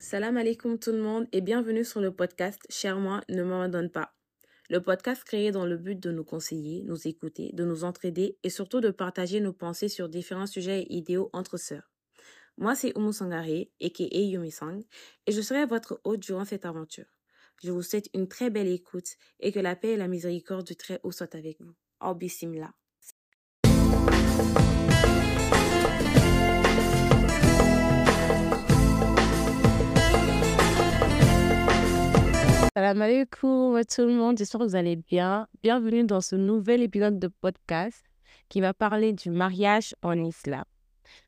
Salam alaikum tout le monde et bienvenue sur le podcast Cher moi, ne m'abandonne pas. Le podcast créé dans le but de nous conseiller, nous écouter, de nous entraider et surtout de partager nos pensées sur différents sujets et idéaux entre sœurs. Moi, c'est Oumu Sangare, aka Yumi Sang, et je serai votre hôte durant cette aventure. Je vous souhaite une très belle écoute et que la paix et la miséricorde du Très-Haut soient avec vous. Oh, bismillah. Salam alaikum tout le monde, j'espère que vous allez bien. Bienvenue dans ce nouvel épisode de podcast qui va parler du mariage en islam.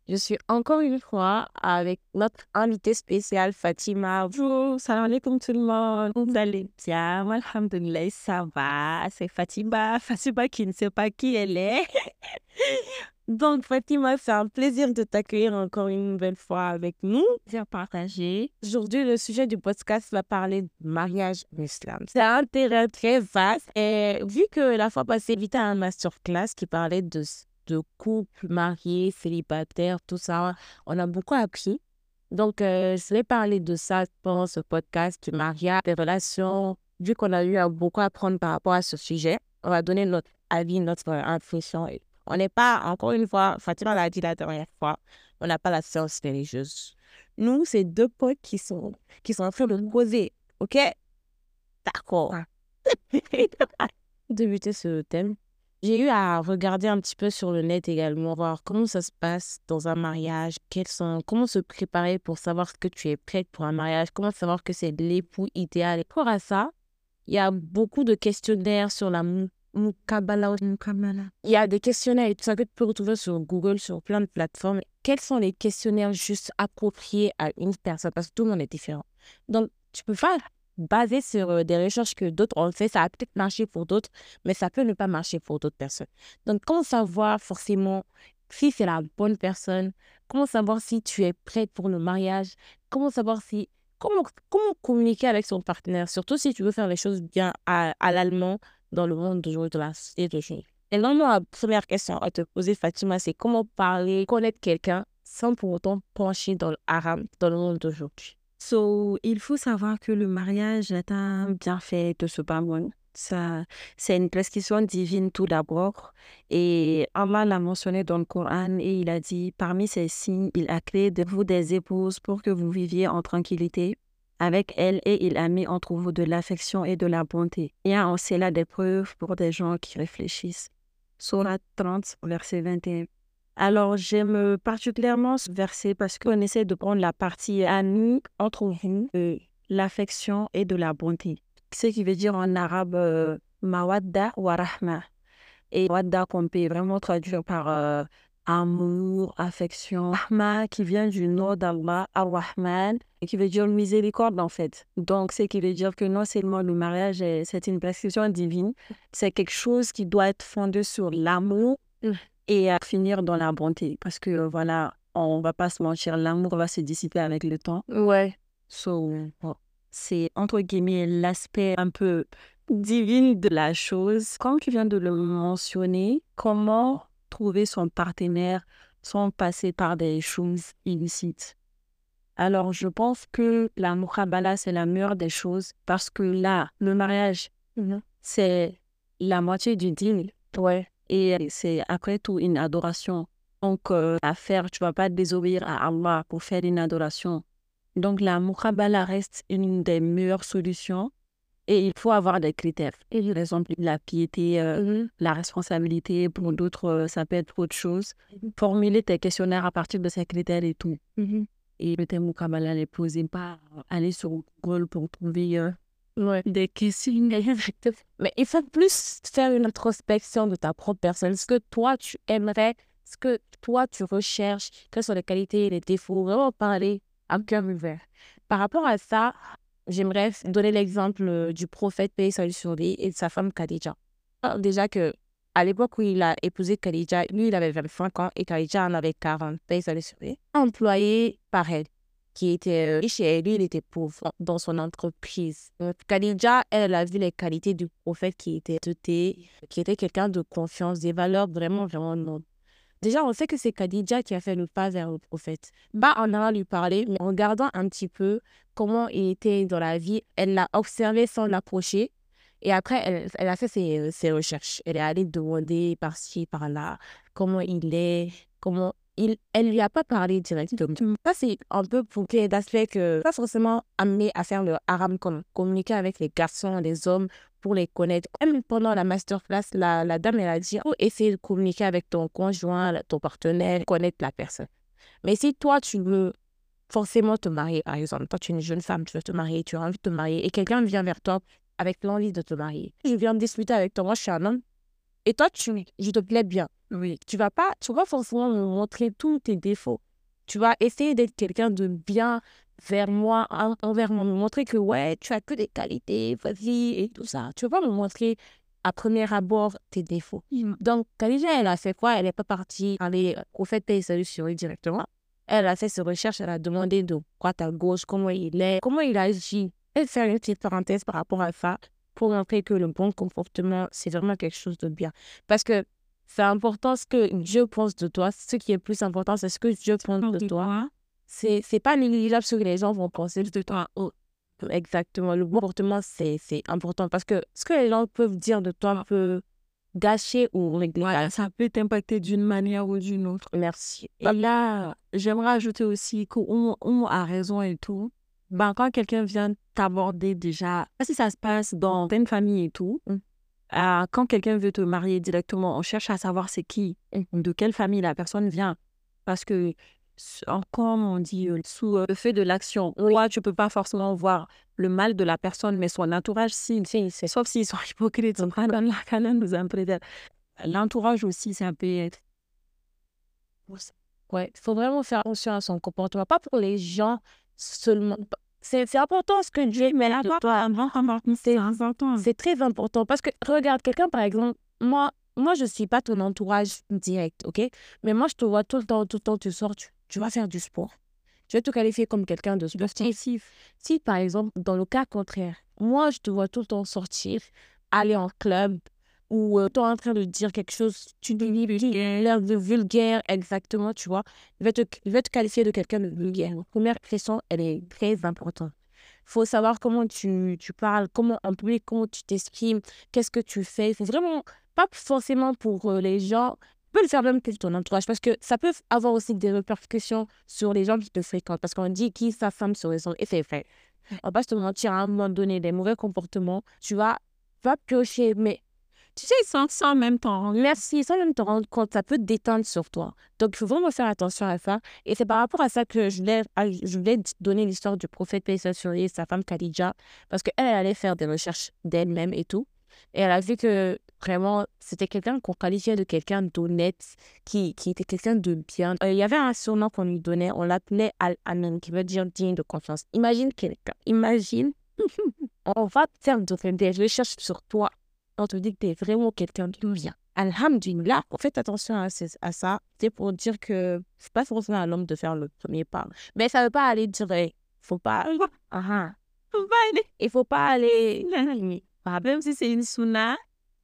Je suis encore une fois avec notre invitée spéciale Fatima. Bonjour, salam alaikum tout le monde. Vous allez bien, alhamdoulilah, ça va. C'est Fatima, Fatima qui ne sait pas qui elle est. Donc, Fatima, c'est un plaisir de t'accueillir encore une nouvelle fois avec nous. Bien partagé. Aujourd'hui, le sujet du podcast va parler du mariage en islam. C'est un terrain très vaste. Et vu que la fois passée, j'étais à un masterclass qui parlait de, de couples mariés, célibataires, tout ça, on a beaucoup appris. Donc, euh, je vais parler de ça pendant ce podcast, du mariage, des relations. Vu qu'on a eu à beaucoup apprendre par rapport à ce sujet, on va donner notre avis, notre impression on n'est pas, encore une fois, Fatima l'a dit la dernière fois, on n'a pas la science religieuse. Nous, c'est deux potes qui sont, qui sont en train de nous poser. OK? D'accord. Débuter ce thème. J'ai eu à regarder un petit peu sur le net également, voir comment ça se passe dans un mariage, quels sont, comment se préparer pour savoir que tu es prête pour un mariage, comment savoir que c'est l'époux idéal. Et pour ça, il y a beaucoup de questionnaires sur la il y a des questionnaires et tout ça que tu peux retrouver sur Google, sur plein de plateformes. Quels sont les questionnaires juste appropriés à une personne? Parce que tout le monde est différent. Donc, tu peux pas baser sur euh, des recherches que d'autres ont fait. Ça a peut-être marché pour d'autres, mais ça peut ne pas marcher pour d'autres personnes. Donc, comment savoir forcément si c'est la bonne personne? Comment savoir si tu es prête pour le mariage? Comment savoir si comment, comment communiquer avec son partenaire, surtout si tu veux faire les choses bien à, à l'allemand, dans le monde d'aujourd'hui, de la société. Et normalement, la première question à te poser, Fatima, c'est comment parler, connaître quelqu'un sans pour autant pencher dans le haram dans le monde d'aujourd'hui? So, il faut savoir que le mariage est un bienfait de ce bas monde. C'est une prescription divine tout d'abord. Et Allah l'a mentionné dans le Coran et il a dit, parmi ces signes, il a créé de vous des épouses pour que vous viviez en tranquillité avec elle et il a mis entre vous de l'affection et de la bonté. Il y a en cela des preuves pour des gens qui réfléchissent. Surat 30, verset 21. Alors, j'aime particulièrement ce verset parce qu'on essaie de prendre la partie amie entre vous de l'affection et de la bonté. Ce qui veut dire en arabe euh, mawadda wa rahma. Et mawadda qu'on peut vraiment traduire par euh, amour, affection. Rahma qui vient du nom d'Allah, Ar-Rahman, qui veut dire miséricorde en fait. Donc, c'est qui veut dire que non seulement le mariage, c'est une prescription divine, c'est quelque chose qui doit être fondé sur l'amour mm. et à finir dans la bonté. Parce que voilà, on va pas se mentir, l'amour va se dissiper avec le temps. Ouais. So, c'est entre guillemets l'aspect un peu divin de la chose. Comme tu viens de le mentionner, comment trouver son partenaire sans passer par des choses illicites. Alors, je pense que la mukhabala, c'est la meilleure des choses parce que là, le mariage, mhm. c'est la moitié du deal. Ouais. Et c'est après tout une adoration. Donc, euh, à faire, tu vas pas désobéir à Allah pour faire une adoration. Donc, la mukhabala reste une des meilleures solutions et il faut avoir des critères. Et par exemple, la piété, euh, mhm. la responsabilité, pour d'autres, euh, ça peut être autre chose. Formuler tes questionnaires à partir de ces critères et tout. Mhm. Et le thème Kabbalah, les poser, pas aller sur Google pour trouver euh, des questions. Mais il faut plus faire une introspection de ta propre personne. Ce que toi, tu aimerais, ce que toi, tu recherches, quelles sont les qualités et les défauts. Vraiment parler à cœur ouvert. Par rapport à ça, j'aimerais donner l'exemple euh, du prophète paix sur lui et de sa femme Khadija. Déjà que à l'époque où il a épousé Khadija, lui, il avait 25 ans et Khadija en avait 40, paix sur lui. Employé par elle, qui était euh, riche et lui, il était pauvre dans son entreprise. Khadija, elle a vu les qualités du prophète qui était doté, qui était quelqu'un de confiance, des valeurs vraiment, vraiment nobles. Déjà, on sait que c'est Khadija qui a fait le pas vers le prophète. Bah, en allant lui parler, mais en regardant un petit peu comment il était dans la vie, elle l'a observé sans l'approcher. Et après, elle, a fait ses, ses recherches. Elle est allée demander par-ci, par-là, comment il est, comment il, elle lui a pas parlé directement. Ça, c'est un peu pour qu'il d'aspect que pas forcément amené à faire le haram comme communiquer avec les garçons, les hommes pour les connaître. Même pendant la masterclass, la, dame, elle a dit, faut essayer de communiquer avec ton conjoint, ton partenaire, connaître la personne. Mais si toi, tu veux forcément te marier, par exemple, toi, tu es une jeune femme, tu veux te marier, tu as envie de te marier, et quelqu'un vient vers toi avec l'envie de te marier. Je viens de discuter avec toi, moi, je suis un homme, et toi, tu, je te plais bien. Oui. Tu vas pas, tu vas forcément me montrer tous tes défauts. Tu vas essayer d'être quelqu'un de bien vers moi, en- envers moi, me montrer que ouais, tu as que des qualités, vas-y, et tout ça. Tu vas pas me montrer à premier abord tes défauts. Donc, Khadija, elle a fait quoi? Elle n'est pas partie aller au prophète paye salut sur lui directement. Elle a fait ses recherches, elle a demandé de droite à gauche comment il est, comment il agit. Elle fait une petite parenthèse par rapport à ça pour montrer que le bon comportement, c'est vraiment quelque chose de bien. Parce que c'est important ce que Dieu pense de toi. Ce qui est plus important, c'est ce que Dieu pense de toi. C'est c'est pas négligeable ce que les gens vont penser de toi. Oh, exactement. Le bon comportement, c'est c'est important parce que ce que les gens peuvent dire de toi peut gâcher ou régler. Voilà, ça peut t'impacter d'une manière ou d'une autre. Merci. Et là, j'aimerais ajouter aussi qu'on on a raison et tout. Ben, quand quelqu'un vient t'aborder déjà, si ça se passe dans une famille et tout, Mm. euh, quand quelqu'un veut te marier directement, on cherche à savoir c'est qui, Mm. de quelle famille la personne vient. Parce que, comme on dit, euh, sous euh, le feu de l'action, toi, tu peux pas forcément voir le mal de la personne, mais son entourage, si. Si, Sauf s'ils sont hypocrites. L'entourage aussi, ça peut être. Ouais, il faut vraiment faire attention à son comportement, pas pour les gens seulement. C'est important ce que Dieu met là toi. C'est très important parce que regarde, quelqu'un par exemple, moi, moi je suis pas ton entourage direct, ok? Mais moi je te vois tout le temps, tout le temps, tu sors, tu, tu vas faire du sport. Je vais te qualifier comme quelqu'un de sportif. Si par exemple, dans le cas contraire, moi je te vois tout le temps sortir, aller en club ou euh, tu es en train de dire quelque chose, tu dis l'air de vulgaire, exactement, tu vois, je vais te, je vais te qualifier de quelqu'un de vulgaire. La première question, elle est très importante. Il faut savoir comment tu, tu parles, comment en public, comment tu t'exprimes, qu'est-ce que tu fais. Il faut vraiment, pas forcément pour euh, les gens, tu peux le faire même pour ton entourage parce que ça peut avoir aussi des répercussions sur les gens qui te fréquentent parce qu'on dit qui sa femme les autres et c'est vrai. On va pas se te mentir, à un moment donné, des mauvais comportements, tu vas, vas piocher, mais Tu sais, sans, sans même temps. Merci, sans même te rendre compte, ça peut te détendre sur toi. Donc, il faut vraiment faire attention à ça. Et c'est par rapport à ça que je voulais, je voulais donner l'histoire du prophète salut sur lui sa femme Khadija, parce qu'elle elle allait faire des recherches d'elle-même et tout. Et elle a vu que vraiment, c'était quelqu'un qu'on qualifiait de quelqu'un d'honnête, qui, qui était quelqu'un de bien. Il y avait un surnom qu'on lui donnait, on l'appelait Al-Amin, qui veut dire digne de confiance. Imagine quelqu'un, imagine, on va faire de- des recherches sur toi on te dit que tu es vraiment quelqu'un de bien. Alhamdulillah, faites attention à, ce- à ça. C'est pour dire que c'est pas forcément à l'homme de faire le premier pas. Mais ça veut pas aller dire, eh, faut pas. Ah. Faut pas aller. Il faut pas aller. Même si c'est une sunna,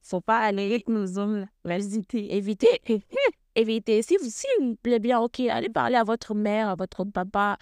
Faut pas aller. avec nos hommes, là, Éviter. Éviter. Éviter. Si vous, si vous plaît bien, ok, allez parler à votre mère, à votre papa.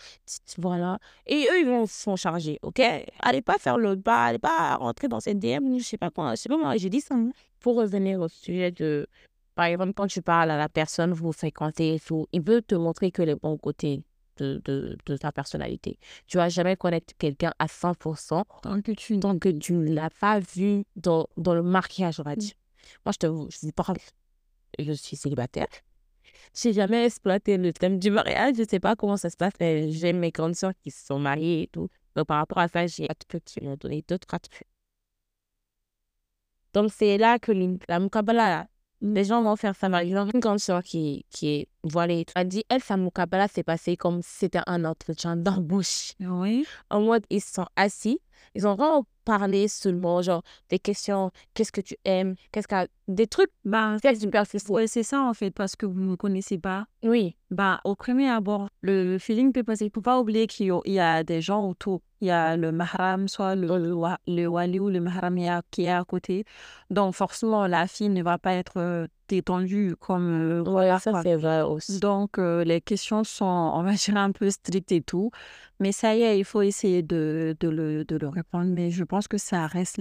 Voilà. Et eux, ils vont s'en charger, ok? Allez pas faire le bas, allez pas rentrer dans ces DM, je sais pas quoi. Je sais pas moi, j'ai dit ça. hein. Pour revenir au sujet de. Par exemple, quand tu parles à la personne, vous fréquentez et tout, il veut te montrer que les bons côtés de, de, de ta personnalité. Tu vas jamais connaître quelqu'un à 100% tant que tu tant que tu ne l'as pas vu dans, dans le mariage, on va dire. Moi, je te je vous parle, je suis célibataire. J'ai jamais exploité le thème du mariage, je sais pas comment ça se passe, mais j'ai mes grandes soeurs qui se sont mariées et tout. Donc, par rapport à ça, j'ai hâte que tu m'as donné d'autres hâte. Donc, c'est là que la Mukabala, les gens vont faire ça. Par exemple, une grande soeur qui, qui est voilée, et tout, a dit, elle, sa Mukabala s'est passé comme si c'était un entretien d'embauche Oui. en mode ils sont assis, ils ont parlé seulement, genre des questions, qu'est-ce que tu aimes, qu'est-ce que des trucs Bah, superficiels. ouais, c'est ça en fait, parce que vous ne me connaissez pas. Oui, Bah, au premier abord, le, le feeling peut passer. Il ne faut pas oublier qu'il y a- il y a des gens autour. Il y a le mahram, soit le, le, wa- le wali ou le mahram qui est à côté. Donc, forcément, la fille ne va pas être euh, détendu comme euh, Voilà, ça quoi. c'est vrai aussi. Donc, euh, les questions sont, on va dire, un peu strictes et tout. Mais ça y est, il faut essayer de, de le, de le répondre. Mais je pense que ça reste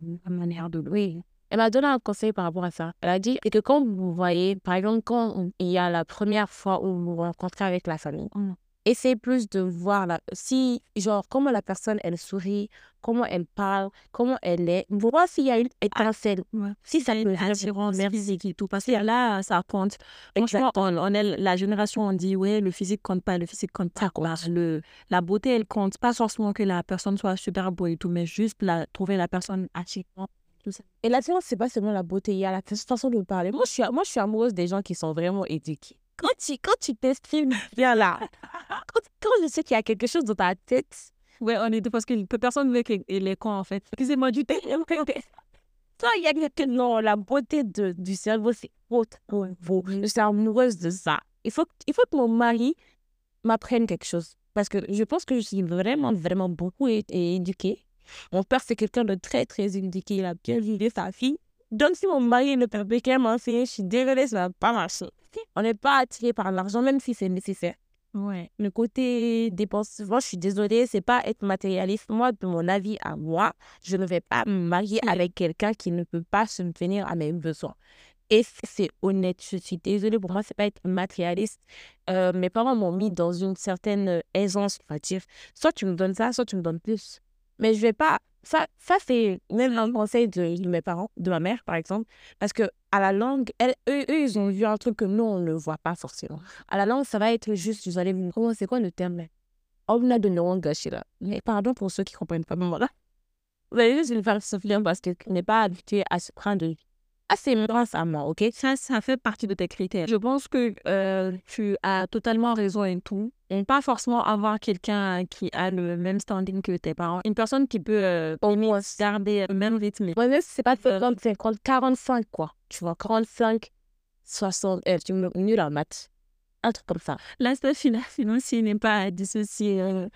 la manière de le Oui. Elle m'a donné un conseil par rapport à ça. Elle a dit que quand vous voyez, par exemple, quand il y a la première fois où vous vous rencontrez avec la famille, Mm. Essayez plus de voir la, si, genre, comment la personne, elle sourit, comment elle parle, comment elle est. Voir s'il y a une étincelle. Ouais. Si ça une peut attirance physique et tout. Parce que là, ça compte. Franchement, on, on est la génération, on dit, ouais, le physique compte pas, le physique compte pas. Le, la beauté, elle compte. Pas forcément que la personne soit super beau et tout, mais juste la, trouver la personne attirante. Tout ça. Et l'attirance, c'est pas seulement la beauté, il y a la façon de parler. Moi, je suis, moi, je suis amoureuse des gens qui sont vraiment éduqués. Quand tu, quand tu t'exprimes bien là, quand, je sais qu'il y a quelque chose dans ta tête, Ouais, on est deux parce que personne ne veut qu'il est con, en fait. Excusez-moi du thé. toi, il y a quelque non, la beauté de, du cerveau, c'est autre. beau. Je suis amoureuse de ça. Il faut, que- il faut que mon mari m'apprenne quelque chose. Parce que je pense que je suis vraiment, vraiment beaucoup é- et éduquée. Mon père, c'est quelqu'un de très, très éduqué. Il a bien élevé sa fille. Donc, si mon mari ne peut pas m'enseigner, je suis désolée, ça ne va pas marcher. On n'est pas attiré par l'argent, même si c'est nécessaire. Ouais. Le côté dépense, moi, je suis désolée, c'est pas être matérialiste. Moi, de mon avis à moi, je ne vais pas me marier avec quelqu'un qui ne peut pas subvenir à mes besoins. Et c'est honnête, je suis désolée, pour moi, c'est pas être matérialiste. Euh, mes parents m'ont mis dans une certaine euh, aisance, on va dire. Soit tu me donnes ça, soit tu me donnes plus. Mais je vais pas. Ça, ça c'est même un conseil de, de mes parents, de ma mère, par exemple. Parce que à la langue, elle, eux, ils ont vu un truc que nous, on ne voit pas forcément. À la langue, ça va être juste, vous allez vous comment c'est quoi le terme là? On a donné un gâchis là. Mais pardon pour ceux qui comprennent pas, mais voilà. Vous allez juste le faire souffler parce qu'on n'est pas habitué à se prendre assez récemment, ok? Ça, ça fait partie de tes critères. Je pense que euh, tu as totalement raison et tout. Et pas forcément avoir quelqu'un qui a le même standing que tes parents. Une personne qui peut euh, Au moins, garder le même rythme. Ouais, c'est pas 50, 50, 45 quoi. Tu vois, 45, 60, euh, tu me nul en maths. Un truc comme ça. L'aspect fina- financier n'est pas à dissocier euh,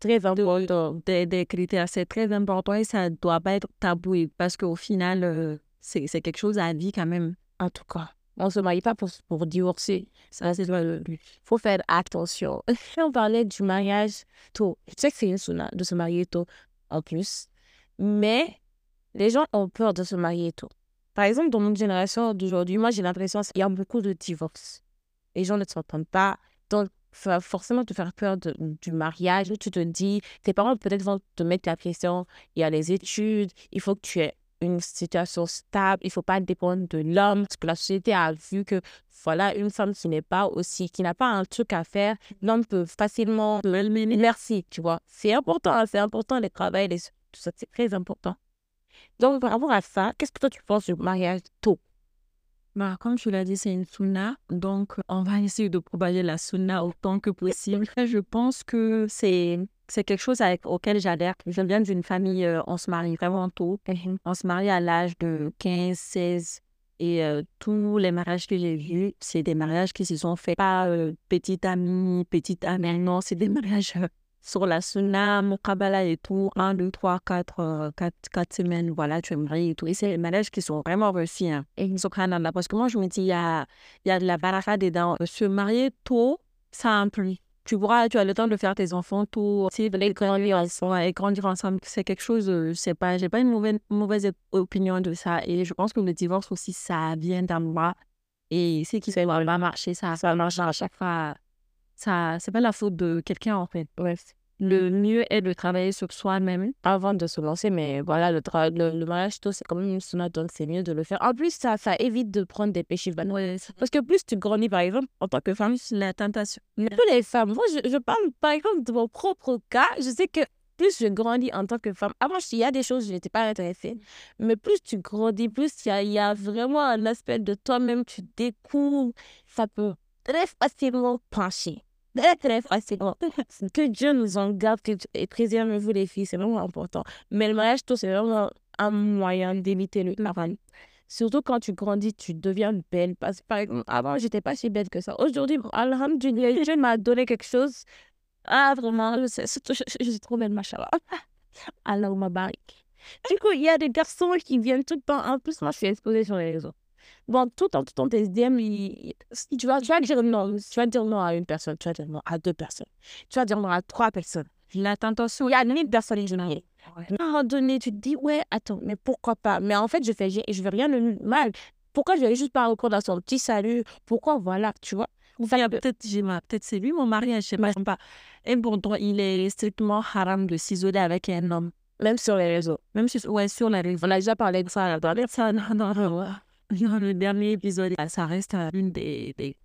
très important. des, des critères. C'est très important et ça ne doit pas être tabou parce qu'au final, euh, c'est c'est quelque chose à vie quand même. En tout cas, on se marie pas pour, pour divorcer. Ça, c'est le but. faut faire attention. On parlait du mariage tôt. Je sais que c'est une sunna de se marier tôt en plus, mais les gens ont peur de se marier tôt. Par exemple, dans notre génération d'aujourd'hui, moi j'ai l'impression qu'il y a beaucoup de divorces. Les gens ne s'entendent pas. Donc, va forcément te faire peur de- du mariage. Tu te dis, tes parents peut-être vont te mettre la pression. Il y a les études, il faut que tu aies une situation stable, il ne faut pas dépendre de l'homme. Parce que la société a vu que voilà, une femme qui n'est pas aussi, qui n'a pas un truc à faire, l'homme peut facilement le. Merci, tu vois. C'est important, c'est important les travail, les... tout ça, c'est très important. Donc, par rapport à ça, qu'est-ce que toi tu penses du mariage tôt? Bah, comme tu l'as dit, c'est une sunna. Donc, on va essayer de propager la sunna autant que possible. Je pense que c'est c'est quelque chose avec, auquel j'adhère. Je viens d'une famille, euh, on se marie vraiment tôt. On se marie à l'âge de 15, 16. Et euh, tous les mariages que j'ai vus, c'est des mariages qui se sont faits pas euh, petite amie, petite amie. Non, c'est des mariages euh, sur la sunna, Mukabala et tout. Un, deux, trois, quatre, euh, quatre, quatre semaines, voilà, tu es marié et tout. Et c'est des mariages qui sont vraiment réussis. Hein. Subhanallah, parce que moi, je me dis, il y a, il y a de la baraka dedans. Se marier tôt, ça implique. Tu pourras, tu as le temps de faire tes enfants tôt, si les grandir ensemble, grandir ensemble, c'est quelque chose, euh, je sais pas, j'ai pas une mauvaise, mauvaise opinion de ça. Et je pense que le divorce aussi, ça vient d'en bas. Et c'est qui va marcher, ça, ça marche à chaque fois. Ça, c'est pas la faute de quelqu'un, en fait. Ouais, Le mieux est de travailler sur soi-même. avant de se lancer, mais voilà, le, le, le mariage tôt, c'est quand même une sunna, donc c'est mieux de le faire. En plus, ça, ça évite de prendre des péchés. Ouais, Parce que plus tu grandis, par exemple, en tant que femme, la tentation. Tous les femmes. Moi, je, je parle par exemple de mon propre cas. Je sais que plus je grandis en tant que femme, avant, il y a des choses, je n'étais pas intéressée. Mais plus tu grandis, plus il y a, il y a vraiment un aspect de toi-même, tu découvres. Ça peut très facilement pencher. Très, très facilement. que Dieu nous en garde que, et préservez-vous les filles, c'est vraiment important. Mais le mariage tôt, c'est vraiment un moyen d'éviter le travail. Surtout quand tu grandis, tu deviens belle. Parce que, par exemple, avant, j'étais pas si belle que ça. Aujourd'hui, Alhamdulillah, Dieu m'a donné quelque chose. Ah, vraiment, je, sais, je suis trop belle, machallah. Allahumma barik. Du coup, il y a des garçons qui viennent tout le temps. En plus, moi, je suis exposée sur les réseaux. Bon, tout en tout ton SDM, si tu vas, tu vas dire non. Tu vas dire non à une personne, tu vas dire non à deux personnes. Tu vas dire non à trois personnes. La tentation, il y a une personne qui À un moment donné, tu te dis, ouais, attends, mais pourquoi pas? Mais en fait, je fais, je veux rien de mal. Pourquoi je vais juste pas recours à son petit salut? Pourquoi, voilà, tu vois? Peut-être peut c'est lui mon mari, je sais pas. Et pour toi, il est strictement haram de s'isoler avec un homme. Même sur les réseaux. Même sur, ouais, sur les réseaux. On a déjà parlé de ça dans, ça, dans, dans, dans le dernier épisode. Ça reste une des, des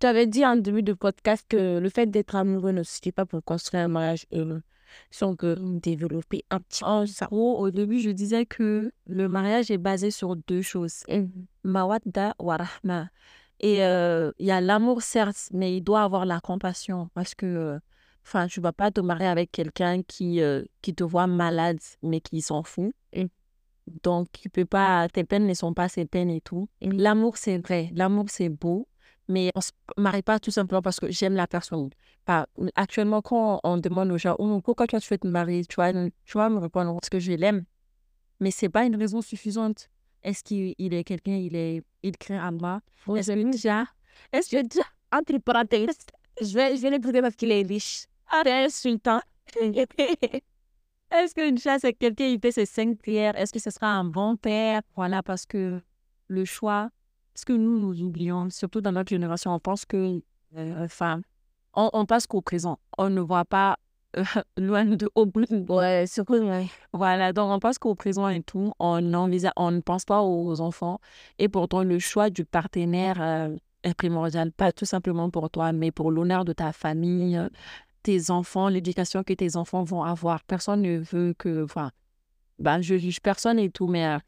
Tu avais dit en début de podcast que le fait d'être amoureux ne suffit pas pour construire un mariage heureux. Si on peut développer un petit peu ça. Au début, je disais que le mariage est basé sur deux choses. Mm Mawadda wa rahma. Et euh, il y a l'amour, certes, mais il doit avoir la compassion parce que enfin, tu ne vas pas te marier avec quelqu'un qui, euh, qui te voit malade, mais qui s'en fout. Donc, tu peux pas, tes peines ne sont pas ses peines et tout. Mmh. L'amour, c'est vrai. L'amour, c'est beau. Mais on ne se marie pas tout simplement parce que j'aime la personne. Pas, actuellement, quand on demande aux gens, oh, pourquoi tu veux te marier, tu vas, tu vas me répondre parce que je l'aime. Mais ce n'est pas une raison suffisante. Est-ce qu'il est quelqu'un, il est, il crée en moi? Est-ce que déjà, est-ce que déjà, entre parenthèses, je vais, je vais parce qu'il est riche. C'est insultant. Est-ce que déjà, c'est quelqu'un, il fait ses cinq prières Est-ce que ce sera un bon père? Voilà, parce que le choix, parce que nous, nous oublions, surtout dans notre génération, on pense que, euh, enfin, on, on passe qu'au présent. On ne voit pas loin de au bout. Ouais, surtout, ouais. Voilà, donc on pense qu'au présent et tout, on, envisage, on ne pense pas aux enfants. Et pourtant, le choix du partenaire euh, est primordial, pas tout simplement pour toi, mais pour l'honneur de ta famille, tes enfants, l'éducation que tes enfants vont avoir. Personne ne veut que, enfin, ben, je juge personne et tout, mais euh,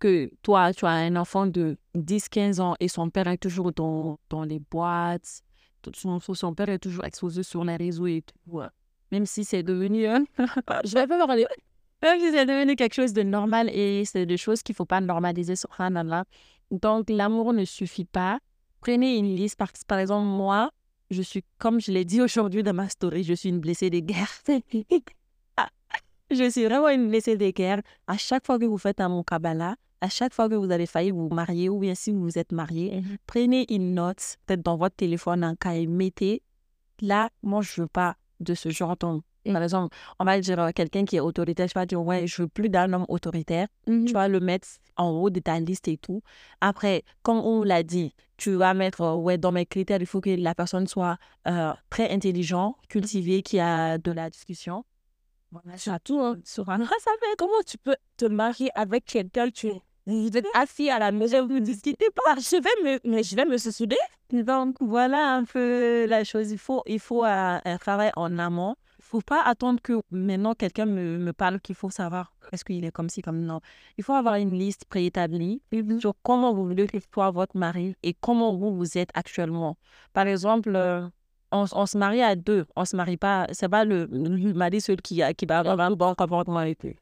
que toi, tu as un enfant de 10-15 ans et son père est toujours dans, dans les boîtes, son, son père est toujours exposé sur les réseaux et tout même si c'est devenu, euh, je vais pas parler, même si c'est devenu quelque chose de normal et c'est des choses qu'il faut pas normaliser là. Donc, l'amour ne suffit pas. Prenez une liste. Par, par exemple, moi, je suis, comme je l'ai dit aujourd'hui dans ma story, je suis une blessée de guerre. je suis vraiment une blessée de guerre. À chaque fois que vous faites un Kabbalah, à chaque fois que vous avez failli vous marier ou bien si vous vous êtes marié, mhm. prenez une note, peut-être dans votre téléphone, un cahier, mettez là, moi, je veux pas de ce genre. Donc, par exemple, on va dire euh, quelqu'un qui est autoritaire, tu vas dire, ouais, je veux plus d'un homme autoritaire. Tu mmh vas le mettre en haut de ta liste et tout. Après, comme on l'a dit, tu vas mettre, euh, ouais, dans mes critères, il faut que la personne soit euh, très intelligent, cultivé, qui a de la discussion. Voilà, tu as tout, hein, sur un... Ça fait comment tu peux te marier avec quelqu'un, tu vous êtes assis à la maison, vous ne discutez pas. Je vais me, mais je vais me souder. Donc, voilà un peu la chose. Il faut, il faut un, travail en amont. Il ne faut pas attendre que maintenant quelqu'un me, me parle qu'il faut savoir est-ce qu'il est comme ci, comme non. Il faut avoir une liste préétablie sur comment vous voulez que soit votre mari et comment vous, vous êtes actuellement. Par exemple, euh, on, on, se marie à deux. On se marie pas. Ce n'est pas le, le, mari seul qui, qui va avoir un bon comportement avec eux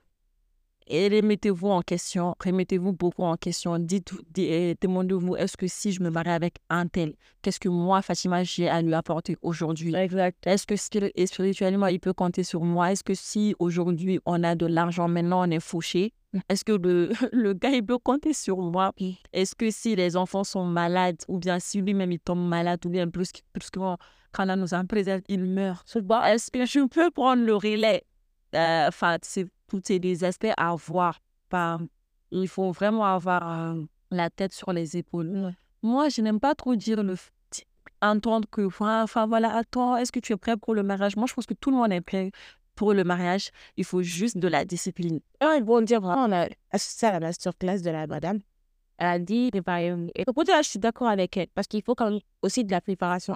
et remettez-vous en question, remettez-vous beaucoup en question. Dites, eh, demandez-vous, est-ce que si je me marie avec un tel, qu'est-ce que moi, Fatima, j'ai à lui apporter aujourd'hui? Exact. Est-ce que spirituellement, il peut compter sur moi? Est-ce que si aujourd'hui, on a de l'argent, maintenant, on est fauché? Est-ce que le, le gars, il peut compter sur moi? Est-ce que si les enfants sont malades, ou bien si lui-même, il tombe malade, ou bien plus, plus que quand on nous en présente, il meurt, est-ce que je peux prendre le relais? Euh, Enfin, c'est tous ces aspects à voir. Il faut vraiment avoir euh, la tête sur les épaules. Moi, je n'aime pas trop dire le entendre que, enfin voilà, attends, est-ce que tu es prêt pour le mariage? Moi, je pense que tout le monde est prêt pour le mariage. Il faut juste de la discipline. Ah, ils vont dire vraiment, on a assisté à la masterclass de la madame. Elle a dit, et pour je suis d'accord avec elle, parce qu'il faut quand même aussi de la préparation.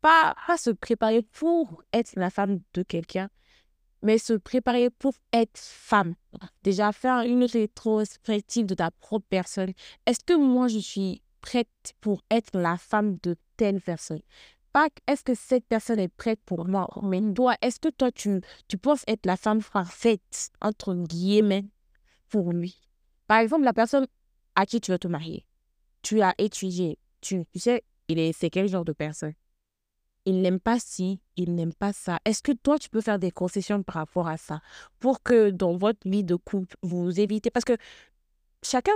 Pas, pas se préparer pour être la femme de quelqu'un, mais se préparer pour être femme. Déjà, faire une rétrospective de ta propre personne. Est-ce que moi, je suis prête pour être la femme de telle personne? Pas est-ce que cette personne est prête pour moi, mais toi, est-ce que toi, tu, tu penses être la femme parfaite, entre guillemets, pour lui? Par exemple, la personne à qui tu veux te marier, tu as étudié, tu, tu sais, il est, c'est quel genre de personne? Il n'aime pas ci, il n'aime pas ça. Est-ce que toi, tu peux faire des concessions par rapport à ça pour que dans votre vie de couple, vous évitez? Parce que chacun,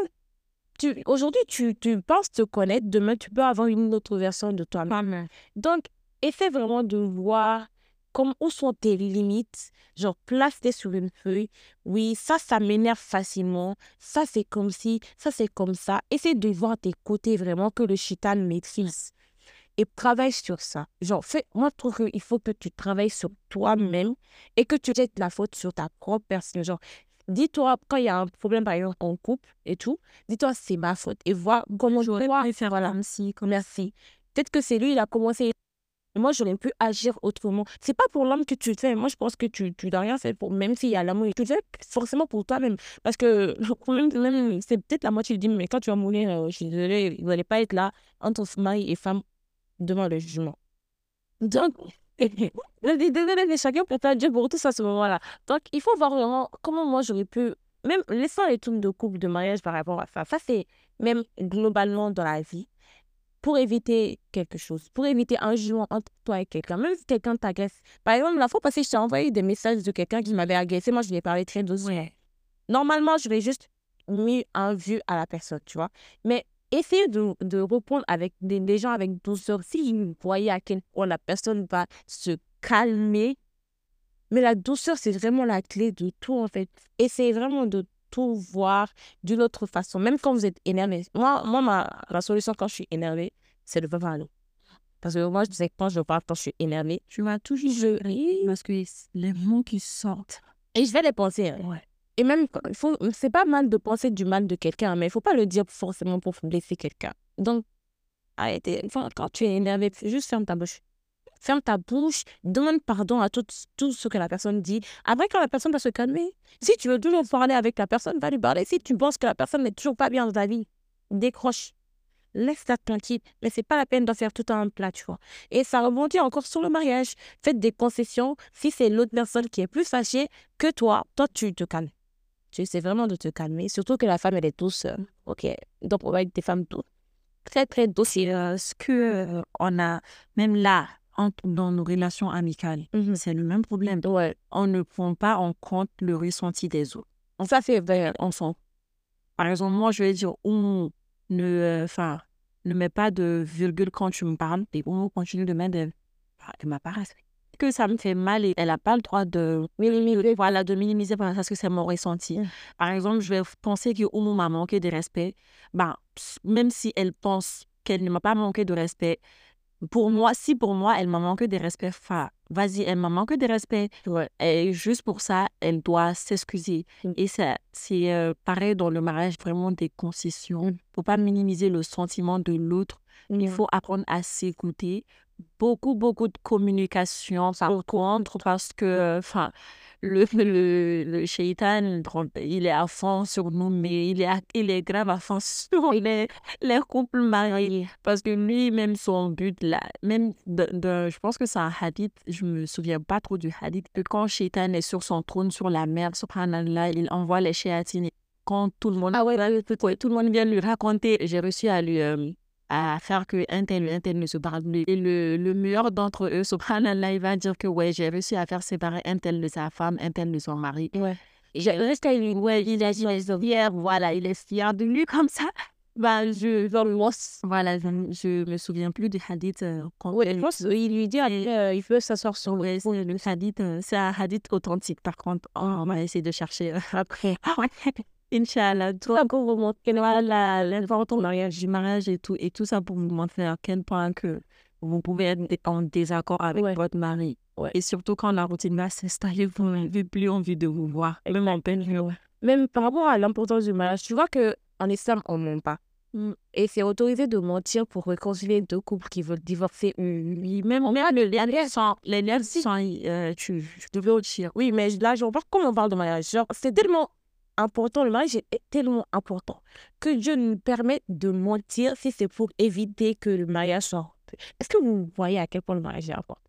tu, aujourd'hui, tu, tu penses te connaître, demain, tu peux avoir une autre version de toi-même. Donc, essaie vraiment de voir comme, où sont tes limites. Genre, place-les sur une feuille. Oui, ça, ça m'énerve facilement. Ça, c'est comme si, ça, c'est comme ça. Essaie de voir tes côtés vraiment que le chitan maîtrise. Et travaille sur ça. Genre, fais, moi, je trouve qu'il faut que tu travailles sur toi-même et que tu jettes la faute sur ta propre personne. Genre, dis-toi, quand il y a un problème, par exemple, en couple et tout, dis-toi, c'est ma faute. Et vois comment je vais faire voilà. comme Merci. Peut-être que c'est lui, il a commencé moi, j'aurais pu agir autrement. C'est pas pour l'homme que tu le fais. Moi, je pense que tu, tu dois rien faire pour, même s'il y a l'amour, tu le fais forcément pour toi-même. Parce que même, c'est peut-être la moitié du dit, mais quand tu vas mourir, euh, je suis désolée, vous n'allez pas être là entre mari et femme devant le jugement. Donc, désolé, chacun peut faire Dieu pour tout ça à ce moment-là. Donc, il faut voir vraiment comment moi j'aurais pu, même laissant les trucs de couple, de mariage par rapport à ça. Ça, c'est même globalement dans la vie pour éviter quelque chose, pour éviter un jugement entre toi et quelqu'un, même si quelqu'un t'agresse. Par exemple, la fois passée, je t'ai envoyé des messages de quelqu'un qui m'avait agressé. Moi, je lui ai parlé très doucement. Normalement, je vais juste mis un vue à la personne, tu vois. Mais essayez de, de répondre avec des, gens avec douceur. Si vous voyez à quel point la personne va se calmer, mais la douceur, c'est vraiment la clé de tout, en fait. Essayez vraiment de tout voir d'une autre façon, même quand vous êtes énervé. Moi, moi ma, solution quand je suis énervée, c'est de pas parler. Parce que moi, je disais que quand je parle, quand je suis énervée, tu vas toujours jurer parce que les mots qui sortent. Et je vais les penser. Hein. Ouais. Et même, il faut, c'est pas mal de penser du mal de quelqu'un, mais il faut pas le dire forcément pour blesser quelqu'un. Donc, arrêtez. Quand tu es énervé, juste ferme ta bouche ferme ta bouche, demande pardon à tout, tout ce que la personne dit. Après, quand la personne va se calmer, si tu veux toujours parler avec la personne, va lui parler. Si tu penses que la personne n'est toujours pas bien dans ta vie, décroche. Laisse-la tranquille. Mais c'est pas la peine d'en faire tout un plat, tu vois. Et ça rebondit encore sur le mariage. Faites des concessions. Si c'est l'autre personne qui est plus fâchée que toi, toi, tu te calmes. Tu essaies vraiment de te calmer. Surtout que la femme, elle est douce. OK. Donc, on va être des femmes douces. Très, très douces. Euh, ce que euh, on a, même là, dans nos relations amicales. Mmh c'est le même problème. Ouais. On ne prend pas en compte le ressenti des autres. Ça, c'est vrai, enfant. Par exemple, moi, je vais dire, on ne, euh, enfin, ne met pas de virgule quand tu me parles, et on continue de mettre de, de ma part. Que ça me fait mal et elle n'a pas le droit de minimiser, voilà, de minimiser parce que c'est mon ressenti. Mmh. Par exemple, je vais penser que Oumu m'a manqué de respect. Ben, même si elle pense qu'elle ne m'a pas manqué de respect, pour moi, si pour moi, elle m'a manqué de respect, vas-y, elle m'a manqué de respect. Et juste pour ça, elle doit s'excuser. Mmh. Et c'est euh, pareil dans le mariage, vraiment des concessions. Il ne faut pas minimiser le sentiment de l'autre. Il faut apprendre à s'écouter. Beaucoup, beaucoup de communication par contre, parce que, enfin, le, le, le shaitan, il est à fond sur nous, mais il est, il est grave à fond sur les, les couples mariés. Parce que lui, même son but, là, même, de, je pense que c'est un hadith, je me souviens pas trop du hadith, que quand shaitan est sur son trône, sur la mer, subhanallah, il envoie les shayatines. Quand tout le monde, ah ouais, tout le monde vient lui raconter, j'ai réussi à lui, euh, à faire que un tel un tel ne se parle plus. Et le, le meilleur d'entre eux, subhanallah, il va dire que ouais, j'ai réussi à faire séparer un tel de sa femme, un tel de son mari. Ouais. J'ai resté à lui, ouais, il est fier, voilà, il est fier de lui comme ça. Ben, je, voilà, je, je me souviens plus du hadith. Euh, je pense qu'il lui dit, euh, il veut s'asseoir sur le hadith. Euh, c'est un hadith authentique, par contre. Oh, on va essayer de chercher après. Ah Inch'Allah, tout ça pour vous montrer l'importance du mariage, et tout, et tout ça pour vous montrer à quel point que vous pouvez être en désaccord avec votre mari. Et surtout quand la routine va s'installer, vous n'avez plus envie de vous voir. Même en peine. Même par rapport à l'importance du mariage, tu vois qu'en islam, on ne ment pas. Mm. Et c'est autorisé de mentir pour réconcilier deux couples qui veulent divorcer. Oui, même mais les liens sont, les liens sont, euh, tu, tu devais dire. Oui, mais là, je vois comment on parle de mariage. c'est tellement important, le mariage est tellement important que Dieu nous permet de mentir si c'est pour éviter que le mariage soit. Est-ce que vous voyez à quel point le mariage est important?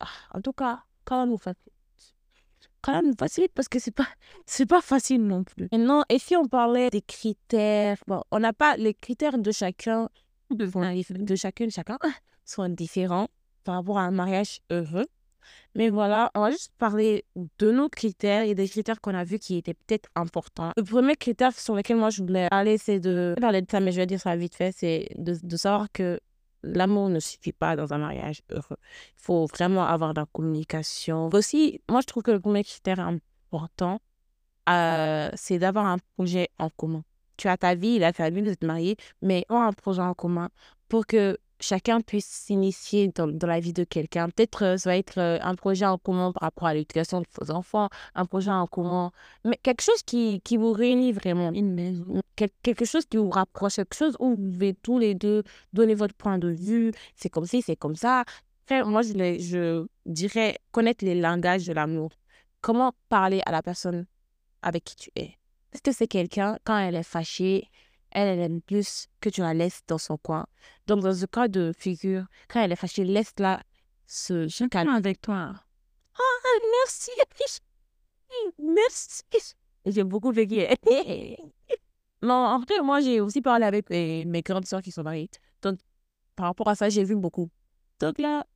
Ah, En tout cas, quand nous facilite. Quand nous facilite parce que c'est pas c'est pas facile non plus. Maintenant, et si on parlait des critères, bon, on n'a pas les critères de chacun de, de chacune chacun sont différents par rapport à un mariage heureux. Mais voilà, on va juste parler de nos critères et des critères qu'on a vus qui étaient peut-être importants. Le premier critère sur lequel moi je voulais parler, c'est de parler de ça, mais je vais dire ça vite fait, c'est de, de savoir que l'amour ne suffit pas dans un mariage heureux. Il faut vraiment avoir de la communication. Aussi, moi je trouve que le premier critère important, euh, c'est d'avoir un projet en commun. Tu as ta vie, il a ta vie, vous êtes mariés, mais on a un projet en commun pour que chacun puisse s'initier dans, la vie de quelqu'un. Peut-être euh, ça va être euh, un projet en commun par rapport à l'éducation de vos enfants, un projet en commun, mais quelque chose qui, qui vous réunit vraiment, une maison, quelque chose qui vous rapproche, quelque chose où vous pouvez tous les deux donner votre point de vue, c'est comme ci, c'est comme ça. Moi, je, je dirais connaître les langages de l'amour. Comment parler à la personne avec qui tu es. Est-ce que c'est quelqu'un, quand elle est fâchée, elle, elle aime plus que tu la laisses dans son coin. Donc, dans ce cas de figure, quand elle est fâchée, laisse-la se calmer avec toi. Oh, merci. Merci. J'ai beaucoup vécu. non, en vrai, moi, j'ai aussi parlé avec mes grandes soeurs qui sont mariées. Donc, par rapport à ça, j'ai vu beaucoup. Donc là,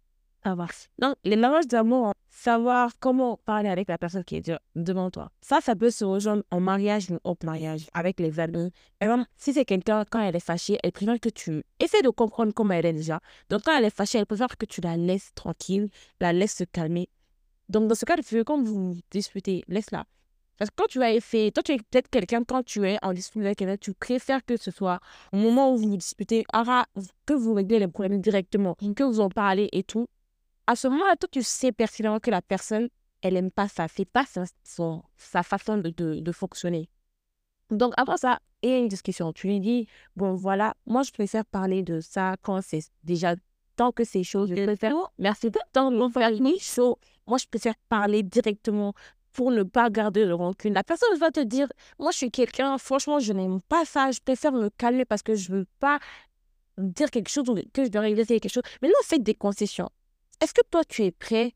donc, les langages d'amour, savoir comment parler avec la personne qui est devant toi. Ça, ça peut se rejoindre en mariage ou hors mariage, avec les amis. Et si c'est quelqu'un, quand elle est fâchée, elle préfère que tu essaies de comprendre comment elle est déjà. Donc, quand elle est fâchée, elle préfère que tu la laisses tranquille, la laisses se calmer. Donc, dans ce cas de figure, quand vous disputez, laisse-la. Parce que quand tu as fait, toi, tu es peut-être quelqu'un, quand tu es en dispute avec quelqu'un, tu préfères que ce soit au moment où vous vous disputez, que vous réglez les problèmes directement, que vous en parlez et tout à ce moment-là, toi, tu sais pertinemment que la personne, elle n'aime pas ça. C'est pas sa, sa façon de, de, fonctionner. Donc, après ça, il y a une discussion. Tu lui dis, bon, voilà, moi, je préfère parler de ça quand c'est déjà, tant que c'est chaud, je préfère, merci, tant que faire chaud, moi, je préfère parler directement pour ne pas garder le rancune. La personne va te dire, moi, je suis quelqu'un, franchement, je n'aime pas ça, je préfère me calmer parce que je ne veux pas dire quelque chose ou que je dois régler quelque chose. Mais là, faites des concessions. Est-ce que toi, tu es prêt